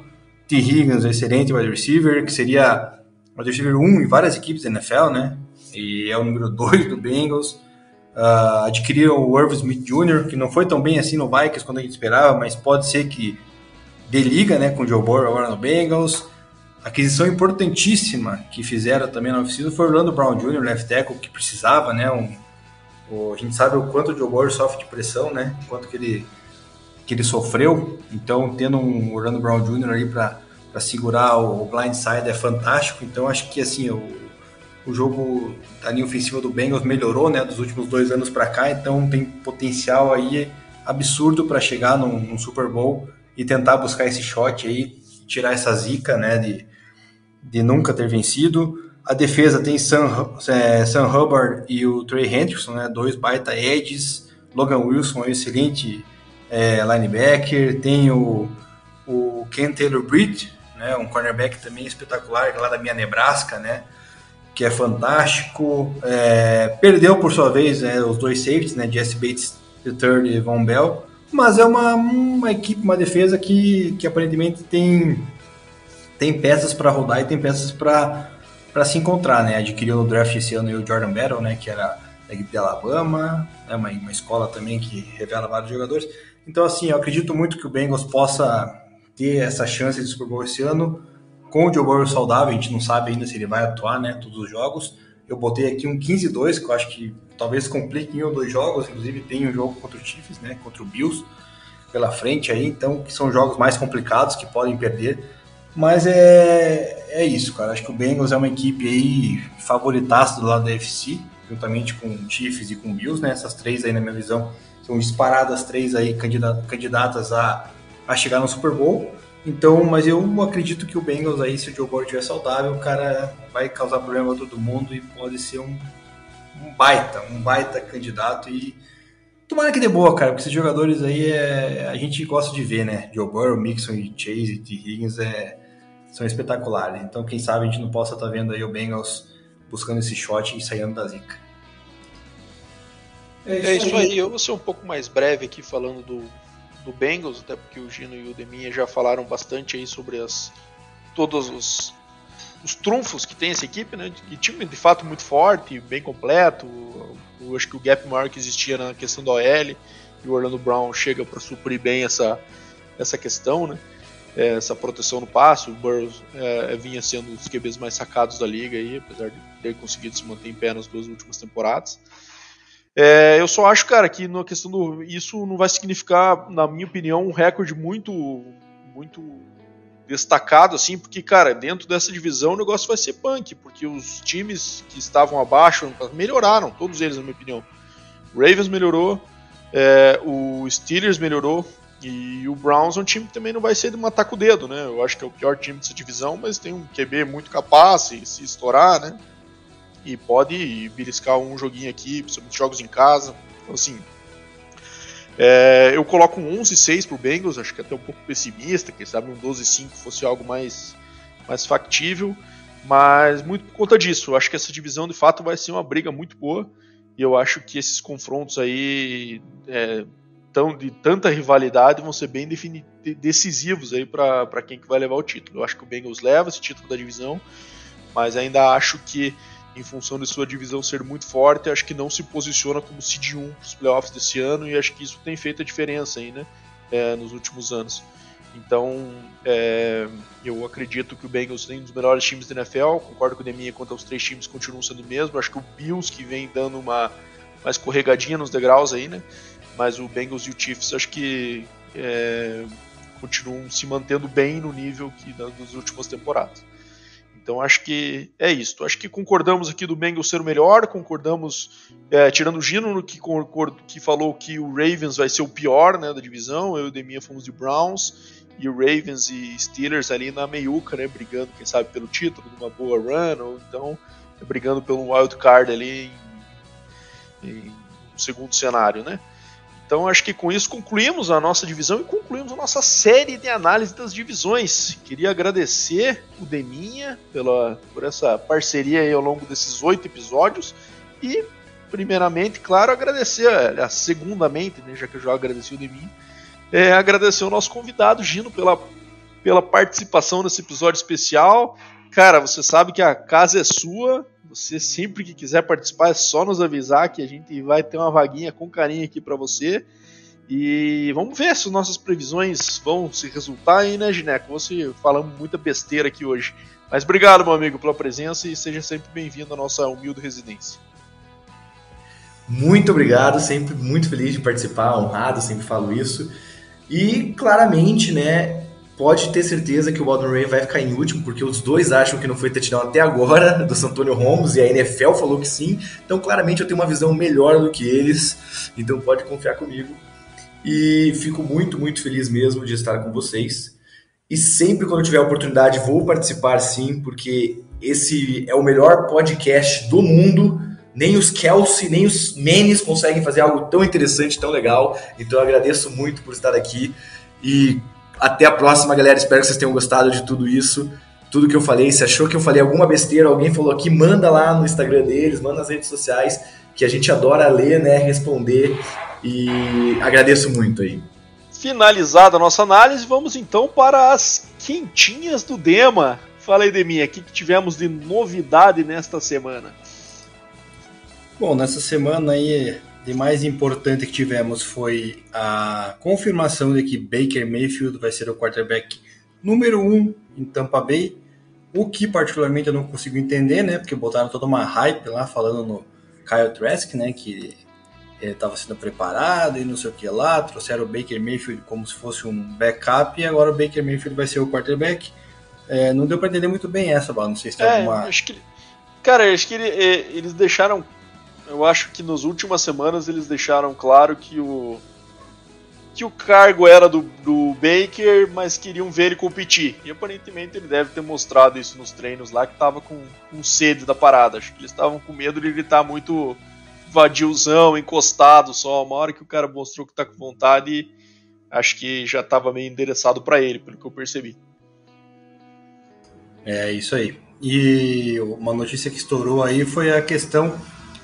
T. Higgins, excelente wide receiver, que seria wide receiver 1 em várias equipes da NFL, né? E é o número 2 do Bengals. Uh, adquiriram o Irv Smith Jr., que não foi tão bem assim no Vikings quando a gente esperava, mas pode ser que dê liga né, com o Joe Burrow agora no Bengals. Aquisição importantíssima que fizeram também na oficina foi o Orlando Brown Jr., left tackle, que precisava, né? Um, o, a gente sabe o quanto o Joe Burrow sofre de pressão, né? O quanto que ele, que ele sofreu. Então, tendo um Orlando Brown Jr. aí para segurar o, o blindside é fantástico. Então, acho que assim, o, o jogo da linha ofensiva do Bengals melhorou, né? Dos últimos dois anos para cá. Então, tem potencial aí absurdo para chegar num, num Super Bowl e tentar buscar esse shot aí, tirar essa zica, né? De, de nunca ter vencido. A defesa tem Sam, é, Sam Hubbard e o Trey Hendrickson, né, dois baita edges. Logan Wilson, um excelente é, linebacker. Tem o, o Ken Taylor Britt, né, um cornerback também espetacular, lá da minha Nebraska, né, que é fantástico. É, perdeu, por sua vez, né, os dois safeties, né, Jesse Bates III e Von Bell. Mas é uma, uma equipe, uma defesa que, que aparentemente tem tem peças para rodar e tem peças para se encontrar, né? Adquiriu no draft esse ano o Jordan Battle, né? Que era da equipe de Alabama, é né? uma, uma escola também que revela vários jogadores. Então, assim, eu acredito muito que o Bengals possa ter essa chance de Super Bowl esse ano com o Joe Burrow saudável. A gente não sabe ainda se ele vai atuar, né? Todos os jogos. Eu botei aqui um 15-2, que eu acho que talvez complique em um ou dois jogos. Inclusive, tem um jogo contra o Chiefs, né? Contra o Bills pela frente aí. Então, que são jogos mais complicados que podem perder mas é, é isso, cara. Acho que o Bengals é uma equipe aí favoritaça do lado da FC, juntamente com o Chiefs e com o Bills, né? Essas três aí, na minha visão, são disparadas três aí candidatas a, a chegar no Super Bowl. Então, mas eu acredito que o Bengals aí, se o Joe Burrow estiver saudável, o cara vai causar problema a todo mundo e pode ser um, um baita, um baita candidato e tomara que dê boa, cara, porque esses jogadores aí é, a gente gosta de ver, né? Joe Burrow, Mixon e Chase e T. Higgins é, são espetaculares. Então, quem sabe a gente não possa estar tá vendo aí o Bengals buscando esse shot e saindo da zica. É isso, é isso aí. aí. Eu vou ser um pouco mais breve aqui falando do, do Bengals, até porque o Gino e o Deminha já falaram bastante aí sobre as todos os, os trunfos que tem essa equipe, né? Que time de fato muito forte, bem completo. Eu acho que o gap maior que existia na questão da OL e o Orlando Brown chega para suprir bem essa, essa questão, né? é, essa proteção no passe. O Burrows é, vinha sendo um dos QBs mais sacados da liga, aí, apesar de ter conseguido se manter em pé nas duas últimas temporadas. É, eu só acho, cara, que na questão do. Isso não vai significar, na minha opinião, um recorde muito. muito destacado, assim, porque, cara, dentro dessa divisão o negócio vai ser punk, porque os times que estavam abaixo melhoraram, todos eles, na minha opinião. O Ravens melhorou, é, o Steelers melhorou, e o Browns é um time que também não vai ser de matar com o dedo, né? Eu acho que é o pior time dessa divisão, mas tem um QB muito capaz e se estourar, né? E pode beliscar um joguinho aqui, principalmente jogos em casa. Então, assim, é, eu coloco um 11-6 pro Bengals, acho que é até um pouco pessimista, quem sabe um 12-5 fosse algo mais, mais factível, mas muito por conta disso. Eu acho que essa divisão de fato vai ser uma briga muito boa e eu acho que esses confrontos aí é, tão, de tanta rivalidade vão ser bem decisivos aí para quem que vai levar o título. Eu acho que o Bengals leva esse título da divisão, mas ainda acho que em função de sua divisão ser muito forte, acho que não se posiciona como seed 1 para os playoffs desse ano e acho que isso tem feito a diferença aí, né, é, nos últimos anos. Então, é, eu acredito que o Bengals tem um dos melhores times da NFL, concordo com o Deminha quanto aos três times continuam sendo o mesmo, acho que o Bills que vem dando uma, uma escorregadinha nos degraus aí, né, mas o Bengals e o Chiefs acho que é, continuam se mantendo bem no nível que das últimas temporadas. Então acho que é isso. Acho que concordamos aqui do Bengals ser o melhor, concordamos, é, tirando o Gino que, que falou que o Ravens vai ser o pior né, da divisão, eu e o Deminha fomos de Browns, e o Ravens e Steelers ali na meiuca, né, brigando, quem sabe, pelo título, numa boa run, ou então brigando pelo wild card ali em, em segundo cenário, né. Então acho que com isso concluímos a nossa divisão e concluímos a nossa série de análise das divisões. Queria agradecer o Deminha pela, por essa parceria aí ao longo desses oito episódios e primeiramente, claro, agradecer, a segundamente, né, já que eu já agradeci o Deminha, é, agradecer o nosso convidado Gino pela, pela participação nesse episódio especial. Cara, você sabe que a casa é sua, você sempre que quiser participar é só nos avisar que a gente vai ter uma vaguinha com carinho aqui para você. E vamos ver se nossas previsões vão se resultar aí, né, Gineco? Você falando muita besteira aqui hoje. Mas obrigado, meu amigo, pela presença e seja sempre bem-vindo à nossa humilde residência. Muito obrigado, sempre muito feliz de participar, honrado, sempre falo isso. E claramente, né, pode ter certeza que o Baldwin Ray vai ficar em último, porque os dois acham que não foi touchdown até agora do Santonio Holmes e a NFL falou que sim. Então, claramente, eu tenho uma visão melhor do que eles. Então, pode confiar comigo. E fico muito, muito feliz mesmo de estar com vocês. E sempre quando tiver oportunidade, vou participar sim, porque esse é o melhor podcast do mundo. Nem os Kelsey, nem os Menes conseguem fazer algo tão interessante, tão legal. Então eu agradeço muito por estar aqui. E até a próxima, galera. Espero que vocês tenham gostado de tudo isso. Tudo que eu falei. Se achou que eu falei alguma besteira, alguém falou aqui, manda lá no Instagram deles, manda nas redes sociais, que a gente adora ler, né? Responder. E agradeço muito aí. Finalizada a nossa análise, vamos então para as quentinhas do Dema. Fala aí, Deminha, o que, que tivemos de novidade nesta semana? Bom, nessa semana aí de mais importante que tivemos foi a confirmação de que Baker Mayfield vai ser o quarterback número um em Tampa Bay, o que particularmente eu não consigo entender, né? Porque botaram toda uma hype lá falando no Kyle Trask, né? Que ele estava sendo preparado e não sei o que lá, trouxeram o Baker Mayfield como se fosse um backup e agora o Baker Mayfield vai ser o quarterback. É, não deu para entender muito bem essa, não sei se tem é, alguma. Acho que, cara, acho que ele, é, eles deixaram eu acho que nas últimas semanas eles deixaram claro que o que o cargo era do, do Baker, mas queriam ver ele competir. E aparentemente ele deve ter mostrado isso nos treinos lá, que tava com, com sede da parada. Acho que eles estavam com medo de ele estar muito vadiozão, encostado só. Uma hora que o cara mostrou que tá com vontade, acho que já tava meio endereçado para ele, pelo que eu percebi. É isso aí. E uma notícia que estourou aí foi a questão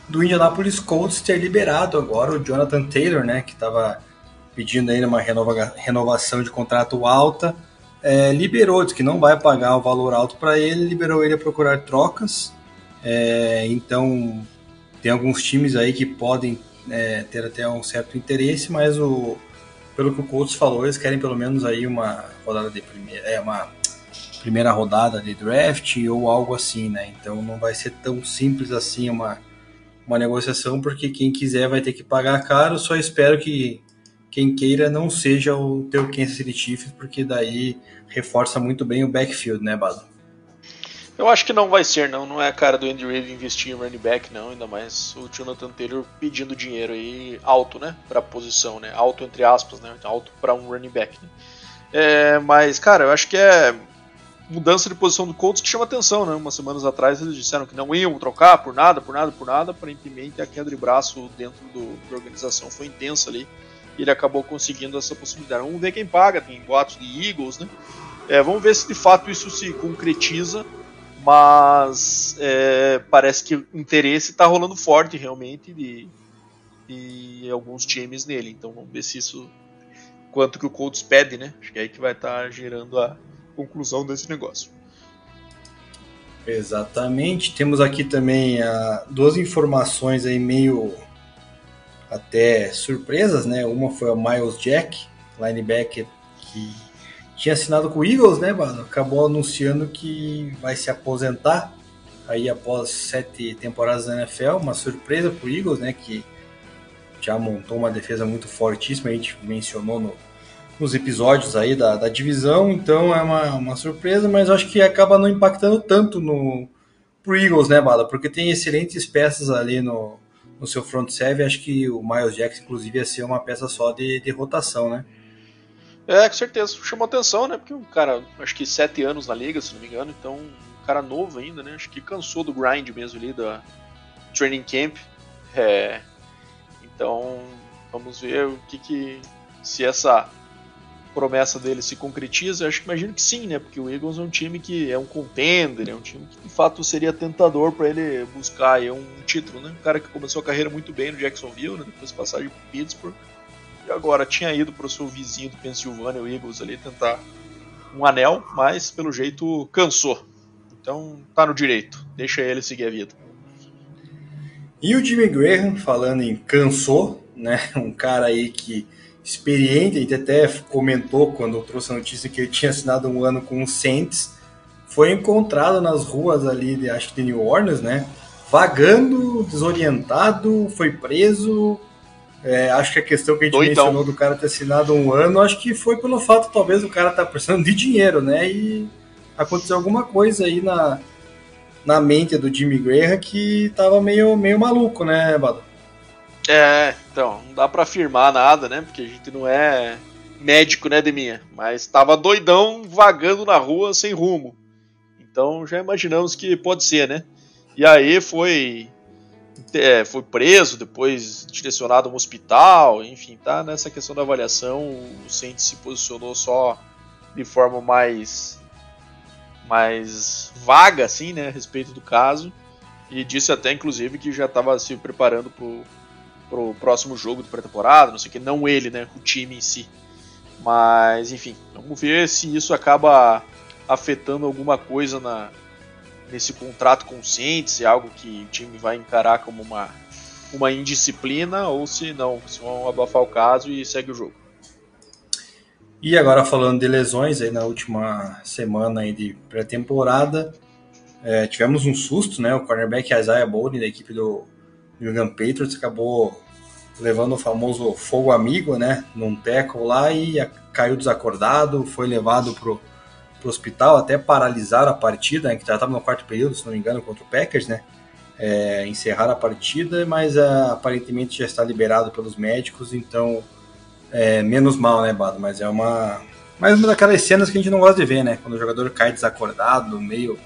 do Indianapolis Colts ter liberado agora o Jonathan Taylor, né, que estava pedindo ainda uma renova, renovação de contrato alta, é, liberou, disse que não vai pagar o valor alto para ele, liberou ele a procurar trocas. É, então, tem alguns times aí que podem é, ter até um certo interesse, mas o, pelo que o Colts falou, eles querem pelo menos aí uma rodada de primeira, é uma primeira rodada de draft ou algo assim, né? Então não vai ser tão simples assim uma uma negociação, porque quem quiser vai ter que pagar caro. Só espero que quem queira não seja o teu Kansas City Chiefs, porque daí reforça muito bem o backfield, né, Bado? Eu acho que não vai ser, não. Não é a cara do Andy Reid investir em running back, não. Ainda mais o Jonathan Taylor pedindo dinheiro aí alto, né? Pra posição, né? Alto entre aspas, né? Alto para um running back. Né? É, mas, cara, eu acho que é mudança de posição do Colts que chama atenção, né? Umas semanas atrás eles disseram que não iam trocar por nada, por nada, por nada. Aparentemente a queda de braço dentro do, da organização foi intensa ali. E ele acabou conseguindo essa possibilidade. Vamos ver quem paga, tem boatos de Eagles, né? É, vamos ver se de fato isso se concretiza. Mas é, parece que o interesse está rolando forte realmente de, de alguns times nele. Então vamos ver se isso. Quanto que o Colts pede, né? Acho que é aí que vai estar tá gerando a, conclusão desse negócio. Exatamente. Temos aqui também uh, duas informações aí meio até surpresas, né? Uma foi o Miles Jack, linebacker que tinha assinado com o Eagles, né, mano? Acabou anunciando que vai se aposentar aí após sete temporadas na NFL. Uma surpresa pro Eagles, né? Que já montou uma defesa muito fortíssima, a gente mencionou no, nos episódios aí da, da divisão, então é uma, uma surpresa, mas acho que acaba não impactando tanto no pro Eagles, né, Bala? Porque tem excelentes peças ali no, no seu front seven, acho que o Miles Jackson, inclusive, ia ser uma peça só de, de rotação, né? É, com certeza. Chamou atenção, né? Porque um cara, acho que sete anos na liga, se não me engano, então um cara novo ainda, né? Acho que cansou do grind mesmo ali da training camp. É, então, vamos ver o que que se essa promessa dele se concretiza, eu acho que imagino que sim, né? Porque o Eagles é um time que é um contender, é um time que de fato seria tentador para ele buscar um título, né? Um cara que começou a carreira muito bem no Jacksonville, né? depois passagem para Pittsburgh, e agora tinha ido para o seu vizinho do Pennsylvania, o Eagles ali tentar um anel, mas pelo jeito cansou. Então tá no direito, deixa ele seguir a vida. E o Jimmy Graham, falando em cansou, né? Um cara aí que experiente, a gente até comentou quando trouxe a notícia que ele tinha assinado um ano com o Saints, foi encontrado nas ruas ali de, acho que de New Orleans, né? Vagando, desorientado, foi preso. É, acho que a questão que a gente Doidão. mencionou do cara ter assinado um ano, acho que foi pelo fato, talvez, o cara tá precisando de dinheiro, né? E aconteceu alguma coisa aí na, na mente do Jimmy Graham que tava meio, meio maluco, né, Bado? É, então, não dá para afirmar nada, né? Porque a gente não é médico, né, Deminha? Mas tava doidão vagando na rua sem rumo. Então já imaginamos que pode ser, né? E aí foi é, foi preso, depois direcionado a um hospital, enfim, tá nessa questão da avaliação, o Saints se posicionou só de forma mais mais vaga assim, né, a respeito do caso, e disse até inclusive que já estava se preparando pro pro próximo jogo de pré-temporada, não sei o que, não ele, né, o time em si. Mas, enfim, vamos ver se isso acaba afetando alguma coisa na, nesse contrato Saints, se é algo que o time vai encarar como uma, uma indisciplina ou se não, se vão abafar o caso e segue o jogo. E agora falando de lesões, aí na última semana aí de pré-temporada, é, tivemos um susto, né? O cornerback Isaiah Bowden da equipe do New England Patriots acabou levando o famoso fogo amigo, né, num tackle lá e caiu desacordado, foi levado pro, pro hospital, até paralisar a partida, né, que já estava no quarto período, se não me engano, contra o Packers, né, é, encerrar a partida, mas é, aparentemente já está liberado pelos médicos, então é, menos mal, né, Bado, mas é uma mais uma daquelas cenas que a gente não gosta de ver, né, quando o jogador cai desacordado, meio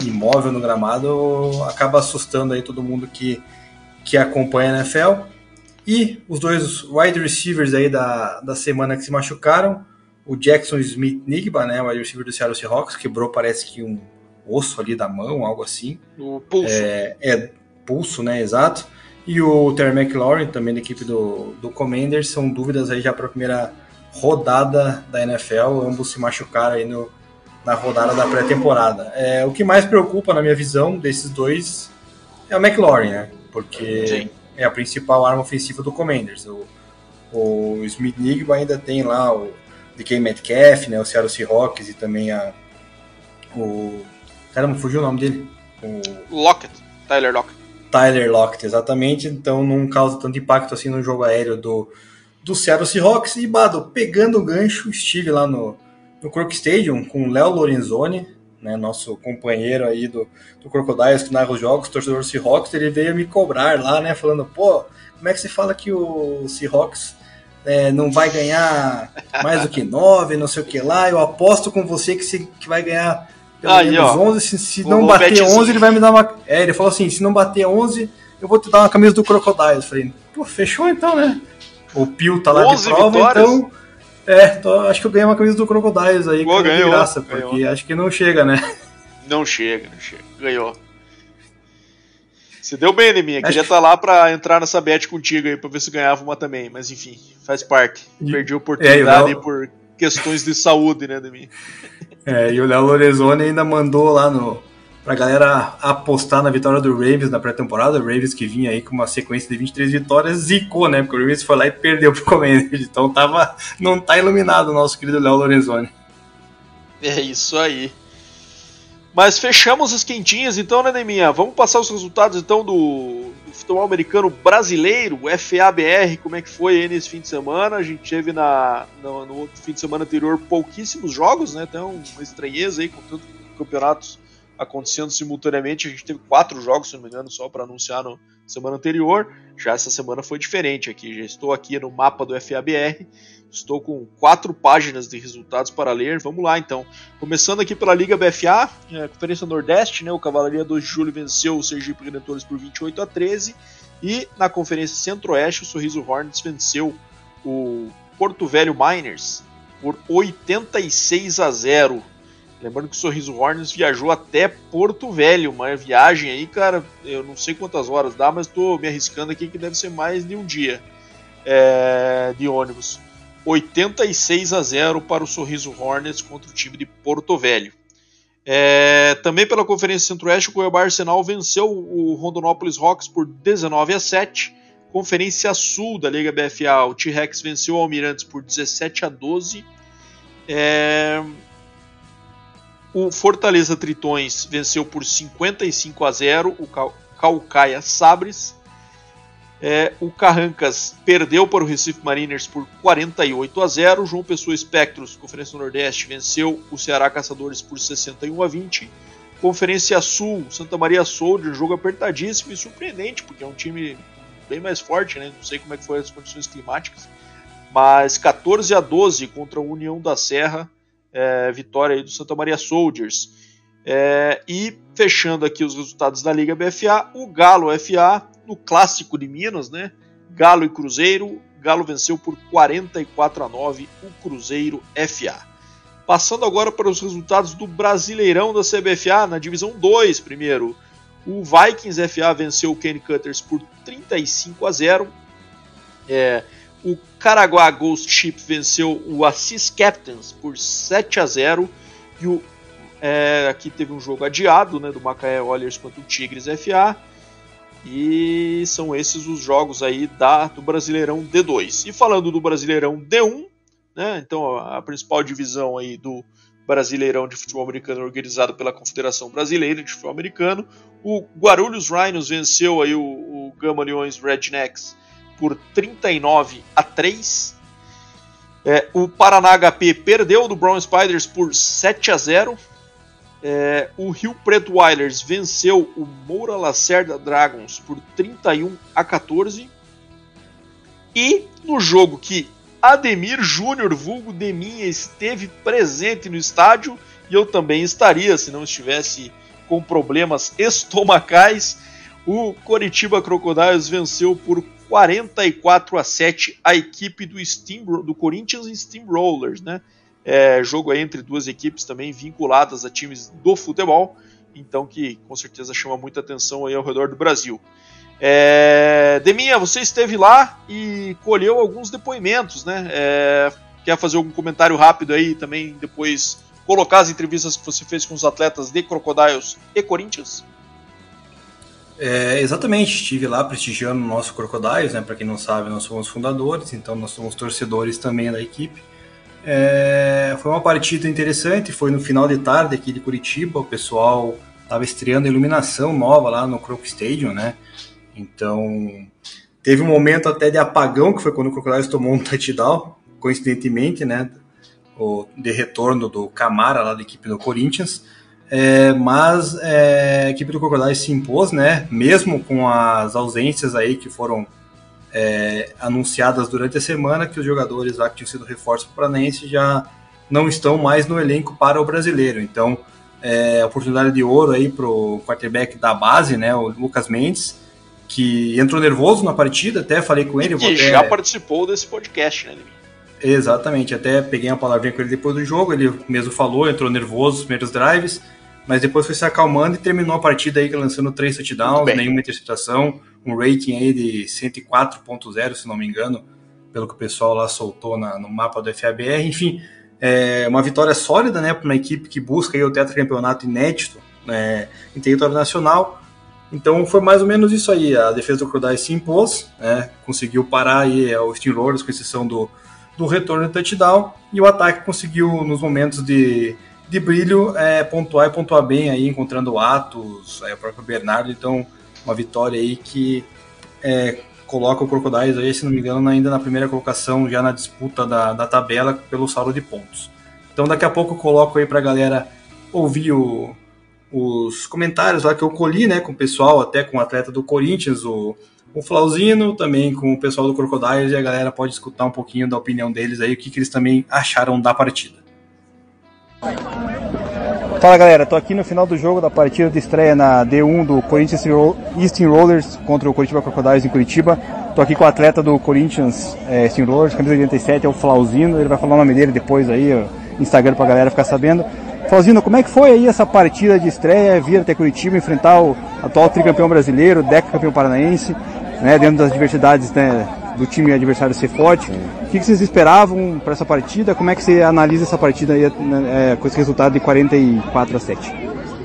imóvel no gramado, acaba assustando aí todo mundo que que acompanha a NFL. E os dois wide receivers aí da, da semana que se machucaram, o Jackson Smith Nigba, né, o wide receiver do Seattle Seahawks, quebrou parece que um osso ali da mão, algo assim. O pulso. É, é pulso, né, exato. E o Terry McLaurin, também da equipe do, do Commanders, são dúvidas aí já para a primeira rodada da NFL, ambos se machucaram aí no, na rodada da pré-temporada. É, o que mais preocupa, na minha visão, desses dois é o McLaurin, né? Porque Sim. é a principal arma ofensiva do Commanders. O, o Smith Nigba ainda tem lá o DK Metcalf, né, o Seattle Seahawks e também a o caramba, fugiu o nome dele. O Lockett, Tyler Lockett. Tyler Lockett, exatamente. Então não causa tanto impacto assim no jogo aéreo do do Seattle Seahawks e Bado pegando o gancho, estive lá no no Crook Stadium com o Léo Lorenzoni, né, nosso companheiro aí do, do Crocodiles que narra os jogos, torcedor do Seahawks, ele veio me cobrar lá, né, falando, pô, como é que você fala que o Seahawks é, não vai ganhar mais do que 9, não sei o que lá, eu aposto com você que, se, que vai ganhar pelo aí, menos ó, 11, se, se não bater 11 ele vai me dar uma... É, ele falou assim, se não bater 11 eu vou te dar uma camisa do Crocodiles, eu falei, pô, fechou então, né? O Pio tá lá de prova, vitórias. então é, tô, acho que eu ganhei uma camisa do Crocodiles aí, Pô, ganhou, de graça, ganhou. porque acho que não chega, né? Não chega, não chega. Ganhou. Você deu bem, Neminha. Queria estar tá lá pra entrar nessa bet contigo aí, pra ver se ganhava uma também. Mas enfim, faz parte. Perdi a oportunidade é, Léo... por questões de saúde, né, Neminha? É, e o Léo Lorenzoni ainda mandou lá no, pra galera apostar na vitória do Ravens na pré-temporada. O Ravens que vinha aí com uma sequência de 23 vitórias, zicou, né? Porque o Ravens foi lá e perdeu pro Commanders. Então tava, não tá iluminado o nosso querido Léo Lorenzoni. É isso aí. Mas fechamos as quentinhas então, né, Neminha? Vamos passar os resultados então do, do futebol americano brasileiro, o FABR, como é que foi aí nesse fim de semana? A gente teve na, no, no fim de semana anterior pouquíssimos jogos, né? Então, uma estranheza aí com tantos campeonatos acontecendo simultaneamente. A gente teve quatro jogos, se não me engano, só para anunciar na semana anterior. Já essa semana foi diferente aqui. Já estou aqui no mapa do FABR. Estou com quatro páginas de resultados para ler. Vamos lá então. Começando aqui pela Liga BFA, é, Conferência Nordeste, né? O Cavalaria 2 de Julho venceu o Sergipe Redentores por 28 a 13. E na Conferência Centro-Oeste, o Sorriso Hornets venceu o Porto Velho Miners por 86 a 0. Lembrando que o Sorriso Hornets viajou até Porto Velho, uma viagem aí, cara, eu não sei quantas horas dá, mas estou me arriscando aqui que deve ser mais de um dia é, de ônibus. 86 a 0 para o Sorriso Hornets contra o time de Porto Velho. É, também pela Conferência Centro-Oeste, o Cuiabá Arsenal venceu o Rondonópolis Rocks por 19 a 7. Conferência Sul da Liga BFA, o T-Rex venceu o Almirantes por 17 a 12. É, o Fortaleza Tritões venceu por 55 a 0 o Calcaia Sabres. É, o Carrancas perdeu para o Recife Mariners por 48 a 0. João Pessoa Espectros, Conferência Nordeste, venceu o Ceará Caçadores por 61 a 20. Conferência Sul, Santa Maria Soldier, jogo apertadíssimo e surpreendente, porque é um time bem mais forte, né? Não sei como é que foram as condições climáticas. Mas 14 a 12 contra a União da Serra é, vitória aí do Santa Maria Soldiers. É, e fechando aqui os resultados da Liga BFA, o Galo FA, no clássico de Minas, né? Galo e Cruzeiro, Galo venceu por 44 a 9 o Cruzeiro FA. Passando agora para os resultados do Brasileirão da CBFA, na divisão 2, primeiro. O Vikings FA venceu o Kenny Cutters por 35 a 0. É, o Caraguá Ghost Ship venceu o Assis Captains por 7 a 0 e o é, aqui teve um jogo adiado né, do Macaé Oilers contra o Tigres FA. E são esses os jogos aí da, do Brasileirão D2. E falando do Brasileirão D1, né, então a principal divisão aí do Brasileirão de Futebol Americano organizado pela Confederação Brasileira de Futebol Americano, o Guarulhos Rhinos venceu aí o, o Gama Leões Rednecks por 39 a 3. É, o Paraná HP perdeu do Brown Spiders por 7 a 0. É, o Rio Preto Wilders venceu o Moura Lacerda Dragons por 31 a 14. E no jogo que Ademir Júnior, vulgo Deminha, esteve presente no estádio, e eu também estaria se não estivesse com problemas estomacais, o Coritiba Crocodiles venceu por 44 a 7 a equipe do, Steam, do Corinthians Steamrollers, né? É, jogo entre duas equipes também vinculadas a times do futebol, então que com certeza chama muita atenção aí ao redor do Brasil. É, Deminha, você esteve lá e colheu alguns depoimentos, né? É, quer fazer algum comentário rápido aí também depois colocar as entrevistas que você fez com os atletas de Crocodiles e Corinthians? É, exatamente, estive lá prestigiando o nosso Crocodiles, né? Para quem não sabe, nós somos fundadores, então nós somos torcedores também da equipe. É, foi uma partida interessante, foi no final de tarde aqui de Curitiba, o pessoal estava estreando iluminação nova lá no Croc Stadium, né? Então teve um momento até de apagão, que foi quando o Crocodiles tomou um touchdown, coincidentemente, né? O, de retorno do Camara lá da equipe do Corinthians. É, mas é, a equipe do Crocodile se impôs, né? Mesmo com as ausências aí que foram é, anunciadas durante a semana, que os jogadores lá que tinham sido reforços para o Paranense já não estão mais no elenco para o brasileiro. Então, é, oportunidade de ouro aí para o quarterback da base, né? O Lucas Mendes, que entrou nervoso na partida, até falei com ele. E já participou desse podcast, né, Exatamente, até peguei uma palavrinha com ele depois do jogo, ele mesmo falou, entrou nervoso nos primeiros drives, mas depois foi se acalmando e terminou a partida aí lançando três touchdowns, nenhuma interceptação, um rating aí de 104.0, se não me engano, pelo que o pessoal lá soltou na, no mapa do FABR. Enfim, é uma vitória sólida, né, para uma equipe que busca aí o tetracampeonato inédito é, em território nacional. Então foi mais ou menos isso aí. A defesa do Crocodiles se impôs, né, conseguiu parar aí é, os Steelers, com exceção do, do retorno de touchdown, e o ataque conseguiu, nos momentos de, de brilho, é, pontuar e pontuar bem aí, encontrando Atos, é, o próprio Bernardo. Então, uma vitória aí que é, coloca o Crocodiles aí, se não me engano, ainda na primeira colocação, já na disputa da, da tabela pelo saldo de pontos. Então daqui a pouco eu coloco aí pra galera ouvir o, os comentários lá que eu colhi, né, com o pessoal, até com o atleta do Corinthians, o, o Flauzino, também com o pessoal do Crocodiles, e a galera pode escutar um pouquinho da opinião deles aí, o que, que eles também acharam da partida. Fala galera, tô aqui no final do jogo da partida de estreia na D1 do Corinthians Steamrollers contra o Curitiba Crocodiles em Curitiba. Tô aqui com o atleta do Corinthians é, Steamrollers, camisa 87, é o Flauzino, ele vai falar o nome dele depois aí, Instagram pra galera ficar sabendo. Flauzino, como é que foi aí essa partida de estreia, vir até Curitiba, enfrentar o atual tricampeão brasileiro, decacampeão paranaense, né, dentro das diversidades né, do time adversário ser forte. O que, vocês esperavam para essa partida? Como é que você analisa essa partida aí, né, é, com esse resultado de 44 a 7?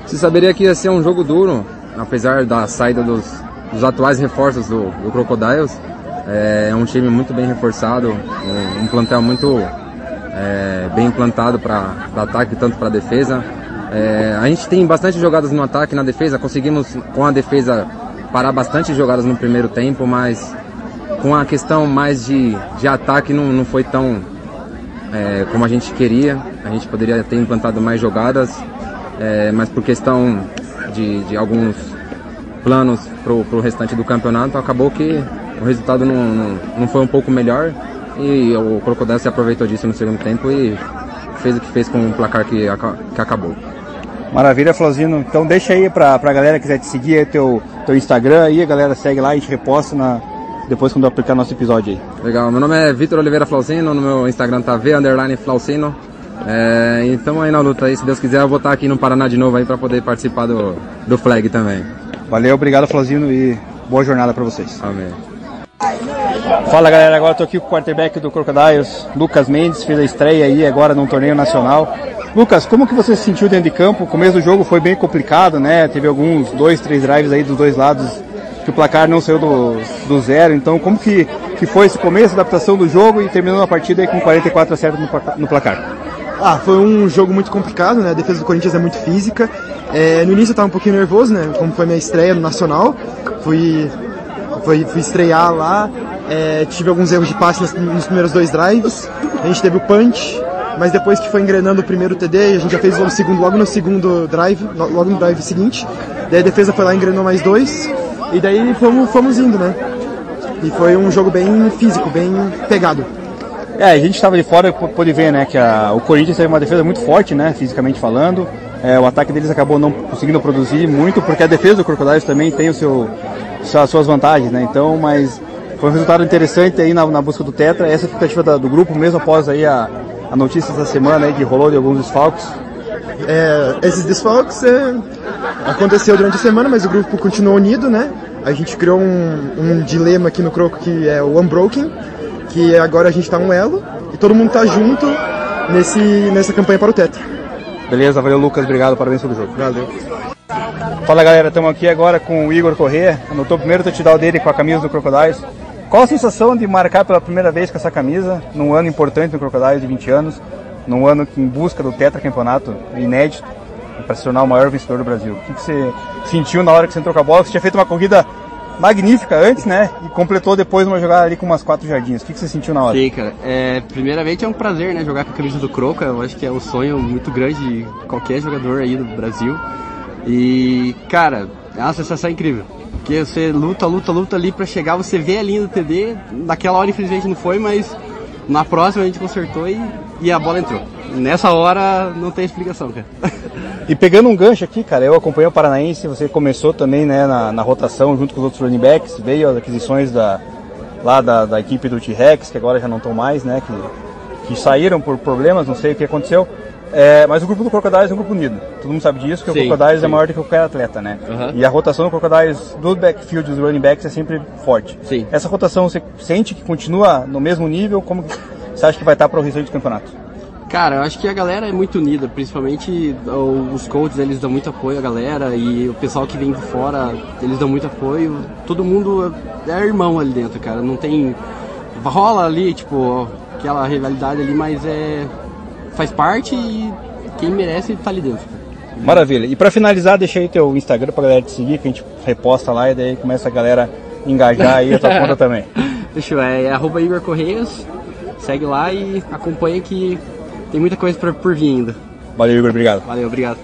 Você saberia que ia ser um jogo duro, apesar da saída dos, dos atuais reforços do, do Crocodiles. É, é um time muito bem reforçado, um, um plantel muito é, bem implantado para ataque, tanto para defesa. É, a gente tem bastante jogadas no ataque na defesa, conseguimos com a defesa parar bastante jogadas no primeiro tempo, mas com a questão mais de, de ataque não, não foi tão é, como a gente queria. A gente poderia ter implantado mais jogadas, é, mas por questão de, de alguns planos para o restante do campeonato, acabou que o resultado não, não, não foi um pouco melhor e o Crocodile se aproveitou disso no segundo tempo e fez o que fez com o placar que, que acabou. Maravilha, Flauzino. Então deixa aí para a galera que quiser te seguir aí teu, teu Instagram aí, a galera segue lá, a gente reposta na, depois quando eu aplicar nosso episódio aí. Legal, meu nome é Vitor Oliveira Flausino, no meu Instagram tá V underline Flausino. É, então aí na luta aí, se Deus quiser, eu vou estar aqui no Paraná de novo aí para poder participar do, do flag também. Valeu, obrigado Flausino e boa jornada para vocês. Amém. Fala galera, agora tô aqui com o quarterback do Crocodiles, Lucas Mendes, fez a estreia aí agora num torneio nacional. Lucas, como que você se sentiu dentro de campo? O começo do jogo foi bem complicado, né? Teve alguns dois, três drives aí dos dois lados que o placar não saiu do, do zero. Então, como que, que foi esse começo, adaptação do jogo e terminando a partida com 44 a 0 no, no placar? Ah, foi um jogo muito complicado, né? A defesa do Corinthians é muito física. É, no início eu estava um pouquinho nervoso, né? Como foi minha estreia no Nacional. Fui, fui, fui estrear lá. É, tive alguns erros de passe nos, nos, primeiros dois drives. A gente teve o punch, mas depois que foi engrenando o primeiro TD, a gente já fez o segundo logo no segundo drive, logo no drive seguinte. Daí a defesa foi lá e engrenou mais dois. E daí fomos, fomos indo, né? E foi um jogo bem físico, bem pegado. É, a gente estava de fora pôde ver, né, que a, o Corinthians teve uma defesa muito forte, né, fisicamente falando. É, o ataque deles acabou não conseguindo produzir muito, porque a defesa do Crocodiles também tem o seu, as suas vantagens, né? Então, mas foi um resultado interessante aí na, na busca do Tetra. Essa é a expectativa da, do grupo, mesmo após aí a, a notícia da semana aí que rolou de alguns desfalques. É, esses desfalques é, aconteceu durante a semana, mas o grupo continuou unido, né? A gente criou um, um dilema aqui no Croco que é o Unbroken, que agora a gente tá um elo e todo mundo tá junto nesse, nessa campanha para o Tetra. Beleza, valeu Lucas, obrigado, parabéns pelo jogo. Valeu. Fala galera, estamos aqui agora com o Igor Corrêa, anotou o primeiro touchdown dele com a camisa do Crocodiles. Qual a sensação de marcar pela primeira vez com essa camisa, num ano importante no Crocodiles de 20 anos, num ano em busca do tetracampeonato inédito, para se tornar o maior vencedor do Brasil? O que, que você sentiu na hora que você entrou com a bola? Você tinha feito uma corrida magnífica antes, né? E completou depois uma jogada ali com umas quatro jardinhas. O que, que você sentiu na hora? Sim, cara. É, primeiramente é um prazer, né? Jogar com a camisa do Croca. Eu acho que é um sonho muito grande de qualquer jogador aí do Brasil. E, cara, é uma sensação incrível. Porque você luta, luta, luta ali para chegar, você vê a linha do TD. Naquela hora, infelizmente, não foi, mas na próxima a gente consertou e, e a bola entrou. Nessa hora não tem explicação, cara. E pegando um gancho aqui, cara, eu acompanhei o Paranaense, você começou também né, na, na rotação junto com os outros running backs, veio as aquisições da, lá da, da equipe do T-Rex, que agora já não estão mais, né, que, que saíram por problemas, não sei o que aconteceu. É, mas o grupo do Crocodiles é um grupo unido. Todo mundo sabe disso, que sim, o Crocodiles é sim. é maior do que qualquer atleta, né? Uhum. E a rotação do Crocodiles do backfield dos running backs é sempre forte. Sim. Essa rotação você sente que continua no mesmo nível? Como você acha que vai estar para o restante do campeonato? Cara, eu acho que a galera é muito unida, principalmente os coaches, eles dão muito apoio à galera e o pessoal que vem de fora, eles dão muito apoio. Todo mundo é irmão ali dentro, cara. Não tem. Rola ali, tipo, aquela rivalidade ali, mas é. faz parte e quem merece tá ali dentro. Maravilha. E para finalizar, deixa aí teu Instagram pra galera te seguir, que a gente reposta lá e daí começa a galera engajar aí a tua conta também. Deixa eu, é, é arroba Igor Correias, segue lá e acompanha que tem muita coisa por, por vir ainda. Valeu, Igor, obrigado. Valeu, obrigado.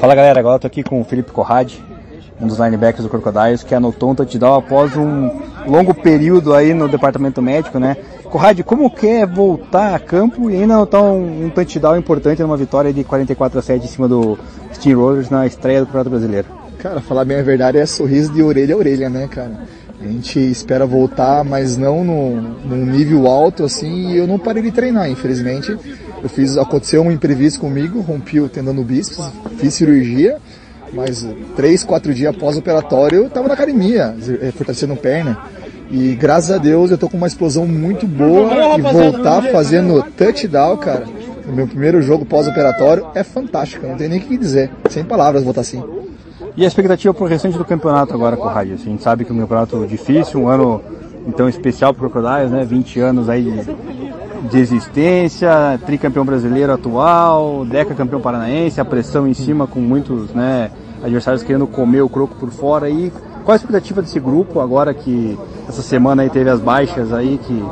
Fala galera, agora eu tô aqui com o Felipe Corrad, um dos linebackers do Crocodiles, que anotou um touchdown após um longo período aí no departamento médico, né? Corrad, como quer voltar a campo e ainda anotar um, um touchdown importante numa vitória de 44 a 7 em cima do Steamrollers na estreia do Campeonato Brasileiro? Cara, falar bem a verdade é sorriso de orelha a orelha, né, cara? A gente espera voltar, mas não no, num nível alto assim, e eu não parei de treinar, infelizmente. Eu fiz, aconteceu um imprevisto comigo, rompi o tendão do bíceps, fiz cirurgia, mas três, quatro dias após o operatório eu tava na academia, eh, fortalecendo perna. E graças a Deus eu tô com uma explosão muito boa e voltar fazendo touchdown, cara. No meu primeiro jogo pós-operatório é fantástico, não tem nem o que dizer. Sem palavras voltar assim. E a expectativa para o restante do campeonato agora o Rádio? A gente sabe que é um campeonato difícil, um ano então especial para o Crocodiles, né? 20 anos aí de, de existência, tricampeão brasileiro atual, deca campeão paranaense, a pressão em cima com muitos né, adversários querendo comer o croco por fora. E qual a expectativa desse grupo agora que essa semana aí teve as baixas aí, que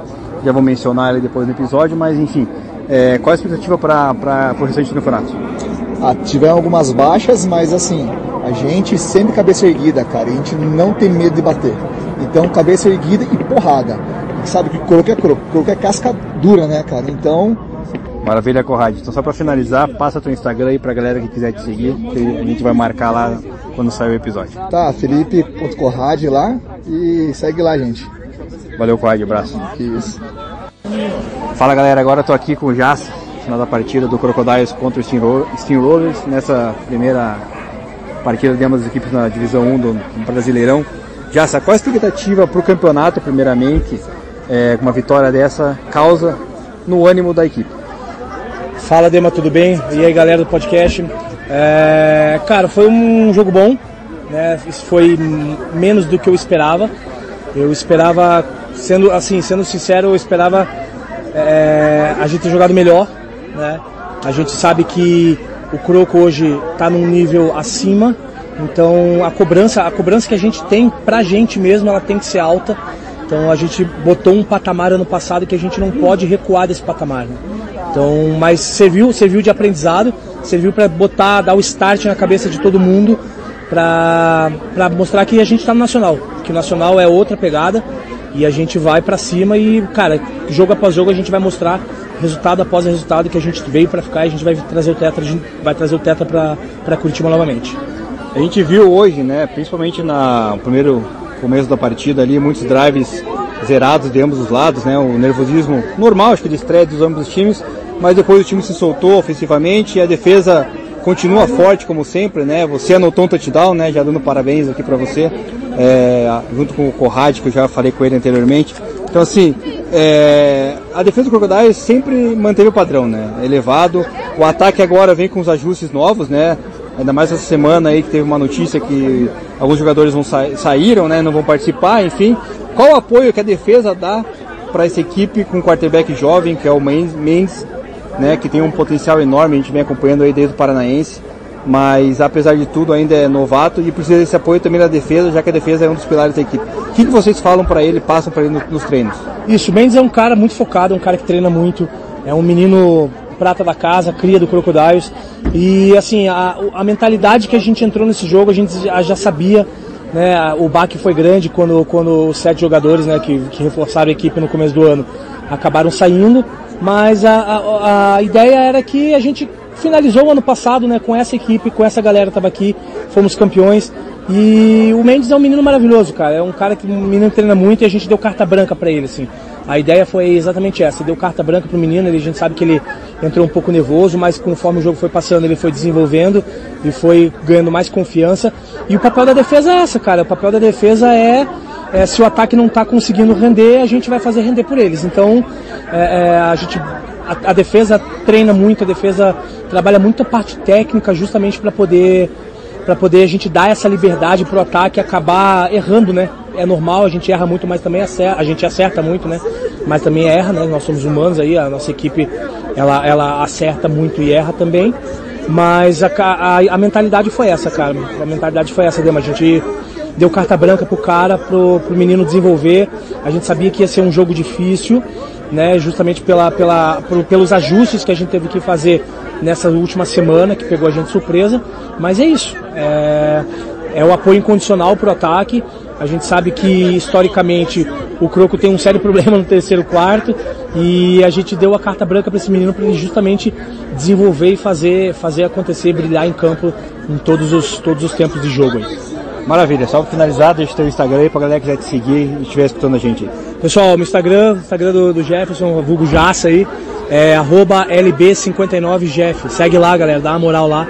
já vou mencionar ali depois no episódio, mas enfim, é, qual a expectativa para o restante do campeonato? Ah, tiveram algumas baixas, mas assim, a gente sempre cabeça erguida, cara. A gente não tem medo de bater. Então, cabeça erguida e porrada. Sabe que croco é croco. Croco é casca dura, né, cara? Então. Maravilha, Corrade. Então, só para finalizar, passa teu Instagram aí pra galera que quiser te seguir, que a gente vai marcar lá quando sair o episódio. Tá, felipe.corrade lá e segue lá, gente. Valeu, Corrade. Abraço. Isso. Fala, galera. Agora eu tô aqui com o Jace, final da partida do Crocodiles contra o Steamrollers, nessa primeira partida de ambas as equipes na divisão 1 do Brasileirão. Já qual a expectativa para o campeonato, primeiramente, é, uma vitória dessa causa no ânimo da equipe? Fala Dema, tudo bem? E aí galera do podcast? É, cara, foi um jogo bom, né? Isso foi menos do que eu esperava. Eu esperava, sendo assim, sendo sincero, eu esperava é, a gente ter jogado melhor, né? A gente sabe que o Croco hoje está num nível acima, então a cobrança, a cobrança que a gente tem pra gente mesmo, ela tem que ser alta. Então a gente botou um patamar ano passado que a gente não pode recuar desse patamar. Né? Então, mas serviu, serviu de aprendizado, serviu para botar, dar o start na cabeça de todo mundo para mostrar que a gente está no nacional, que o nacional é outra pegada e a gente vai para cima e, cara, jogo após jogo a gente vai mostrar resultado após resultado que a gente veio para ficar e a gente vai trazer o tetra, vai trazer o tetra para Curitiba novamente. A gente viu hoje, né, principalmente no primeiro começo da partida ali, muitos drives zerados de ambos os lados, né, o nervosismo normal, acho que de estreia dos ambos os times, mas depois o time se soltou ofensivamente e a defesa continua forte como sempre, né, você anotou um touchdown, né, já dando parabéns aqui para você, é, junto com o Corrad, que eu já falei com ele anteriormente, então assim, é, a defesa do Crocodiles sempre manteve o padrão, né? Elevado. O ataque agora vem com os ajustes novos, né? Ainda mais essa semana aí que teve uma notícia que alguns jogadores vão sa saíram, né? Não vão participar, enfim. Qual o apoio que a defesa dá para essa equipe com um quarterback jovem, que é o Mendes, né? Que tem um potencial enorme, a gente vem acompanhando aí desde o Paranaense mas apesar de tudo ainda é novato e precisa desse apoio também da defesa, já que a defesa é um dos pilares da equipe. O que, que vocês falam para ele, passam para ele nos, nos treinos? Isso, o Mendes é um cara muito focado, é um cara que treina muito, é um menino prata da casa, cria do Crocodiles e assim, a, a mentalidade que a gente entrou nesse jogo, a gente já, já sabia né, o baque foi grande quando, quando os sete jogadores né, que, que reforçaram a equipe no começo do ano acabaram saindo, mas a, a, a ideia era que a gente finalizou o ano passado, né, com essa equipe, com essa galera que estava aqui, fomos campeões. E o Mendes é um menino maravilhoso, cara. É um cara que um menino treina muito e a gente deu carta branca para ele, assim. A ideia foi exatamente essa, deu carta branca pro menino, ele, a gente sabe que ele entrou um pouco nervoso, mas conforme o jogo foi passando, ele foi desenvolvendo e foi ganhando mais confiança. E o papel da defesa é essa, cara. O papel da defesa é, é se o ataque não está conseguindo render, a gente vai fazer render por eles. Então, é, é, a gente a, a, defesa treina muito, a defesa trabalha muito a parte técnica justamente para poder para poder a gente dar essa liberdade para o ataque acabar errando, né? É normal, a gente erra muito, mas também acerta, a gente acerta muito, né? Mas também erra, né? Nós somos humanos aí, a nossa equipe ela, ela acerta muito e erra também. Mas a, a, a mentalidade foi essa, cara. A mentalidade foi essa, Dema. A gente deu carta branca pro cara, pro, pro menino desenvolver. A gente sabia que ia ser um jogo difícil, né? Justamente pela, pela, por, pelos ajustes que a gente teve que fazer nessa última semana, que pegou a gente surpresa. Mas é isso. É, é o apoio incondicional pro ataque. A gente sabe que historicamente o Croco tem um sério problema no terceiro quarto e a gente deu a carta branca para esse menino para ele justamente desenvolver e fazer, fazer acontecer, brilhar em campo em todos os, todos os tempos de jogo aí. Maravilha, só para finalizar, deixa o teu Instagram aí pra galera que quiser te seguir e estiver escutando a gente aí. Pessoal, meu Instagram, Instagram do, do Jefferson, vulgo Jaça aí, é LB59Jeff. Segue lá, galera, dá uma moral lá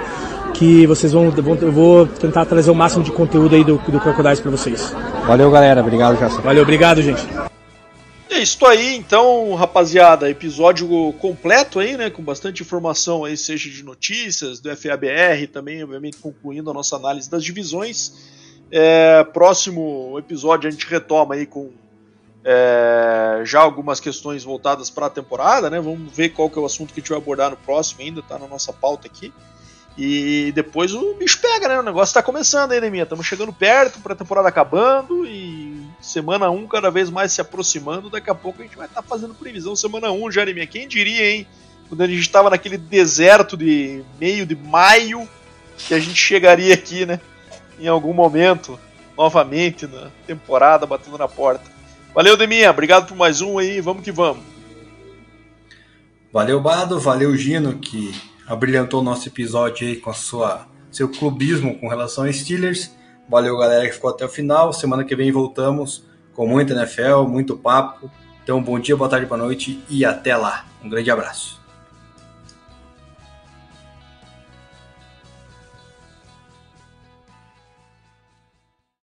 que vocês vão, eu vou tentar trazer o máximo de conteúdo aí do, do Crocodiles para vocês. Valeu, galera. Obrigado, Jason. Valeu, obrigado, gente. É isso aí, então, rapaziada. Episódio completo aí, né? Com bastante informação aí, seja de notícias, do FABR, também, obviamente, concluindo a nossa análise das divisões. É, próximo episódio a gente retoma aí com é, já algumas questões voltadas para a temporada, né? Vamos ver qual que é o assunto que a gente vai abordar no próximo ainda, tá na nossa pauta aqui. E depois o bicho pega, né? O negócio tá começando aí, né, minha? Estamos chegando perto, pra temporada acabando e semana 1 cada vez mais se aproximando. Daqui a pouco a gente vai estar tá fazendo previsão semana 1 já, né, minha? Quem diria, hein? Quando a gente estava naquele deserto de meio de maio, que a gente chegaria aqui, né? Em algum momento, novamente na temporada, batendo na porta. Valeu, Deminha. Obrigado por mais um aí. Vamos que vamos. Valeu, Bado. Valeu, Gino, que abrilhantou o nosso episódio aí com a sua seu clubismo com relação a Steelers. Valeu, galera, que ficou até o final. Semana que vem voltamos com muito NFL, muito papo. Então, bom dia, boa tarde, boa noite e até lá. Um grande abraço.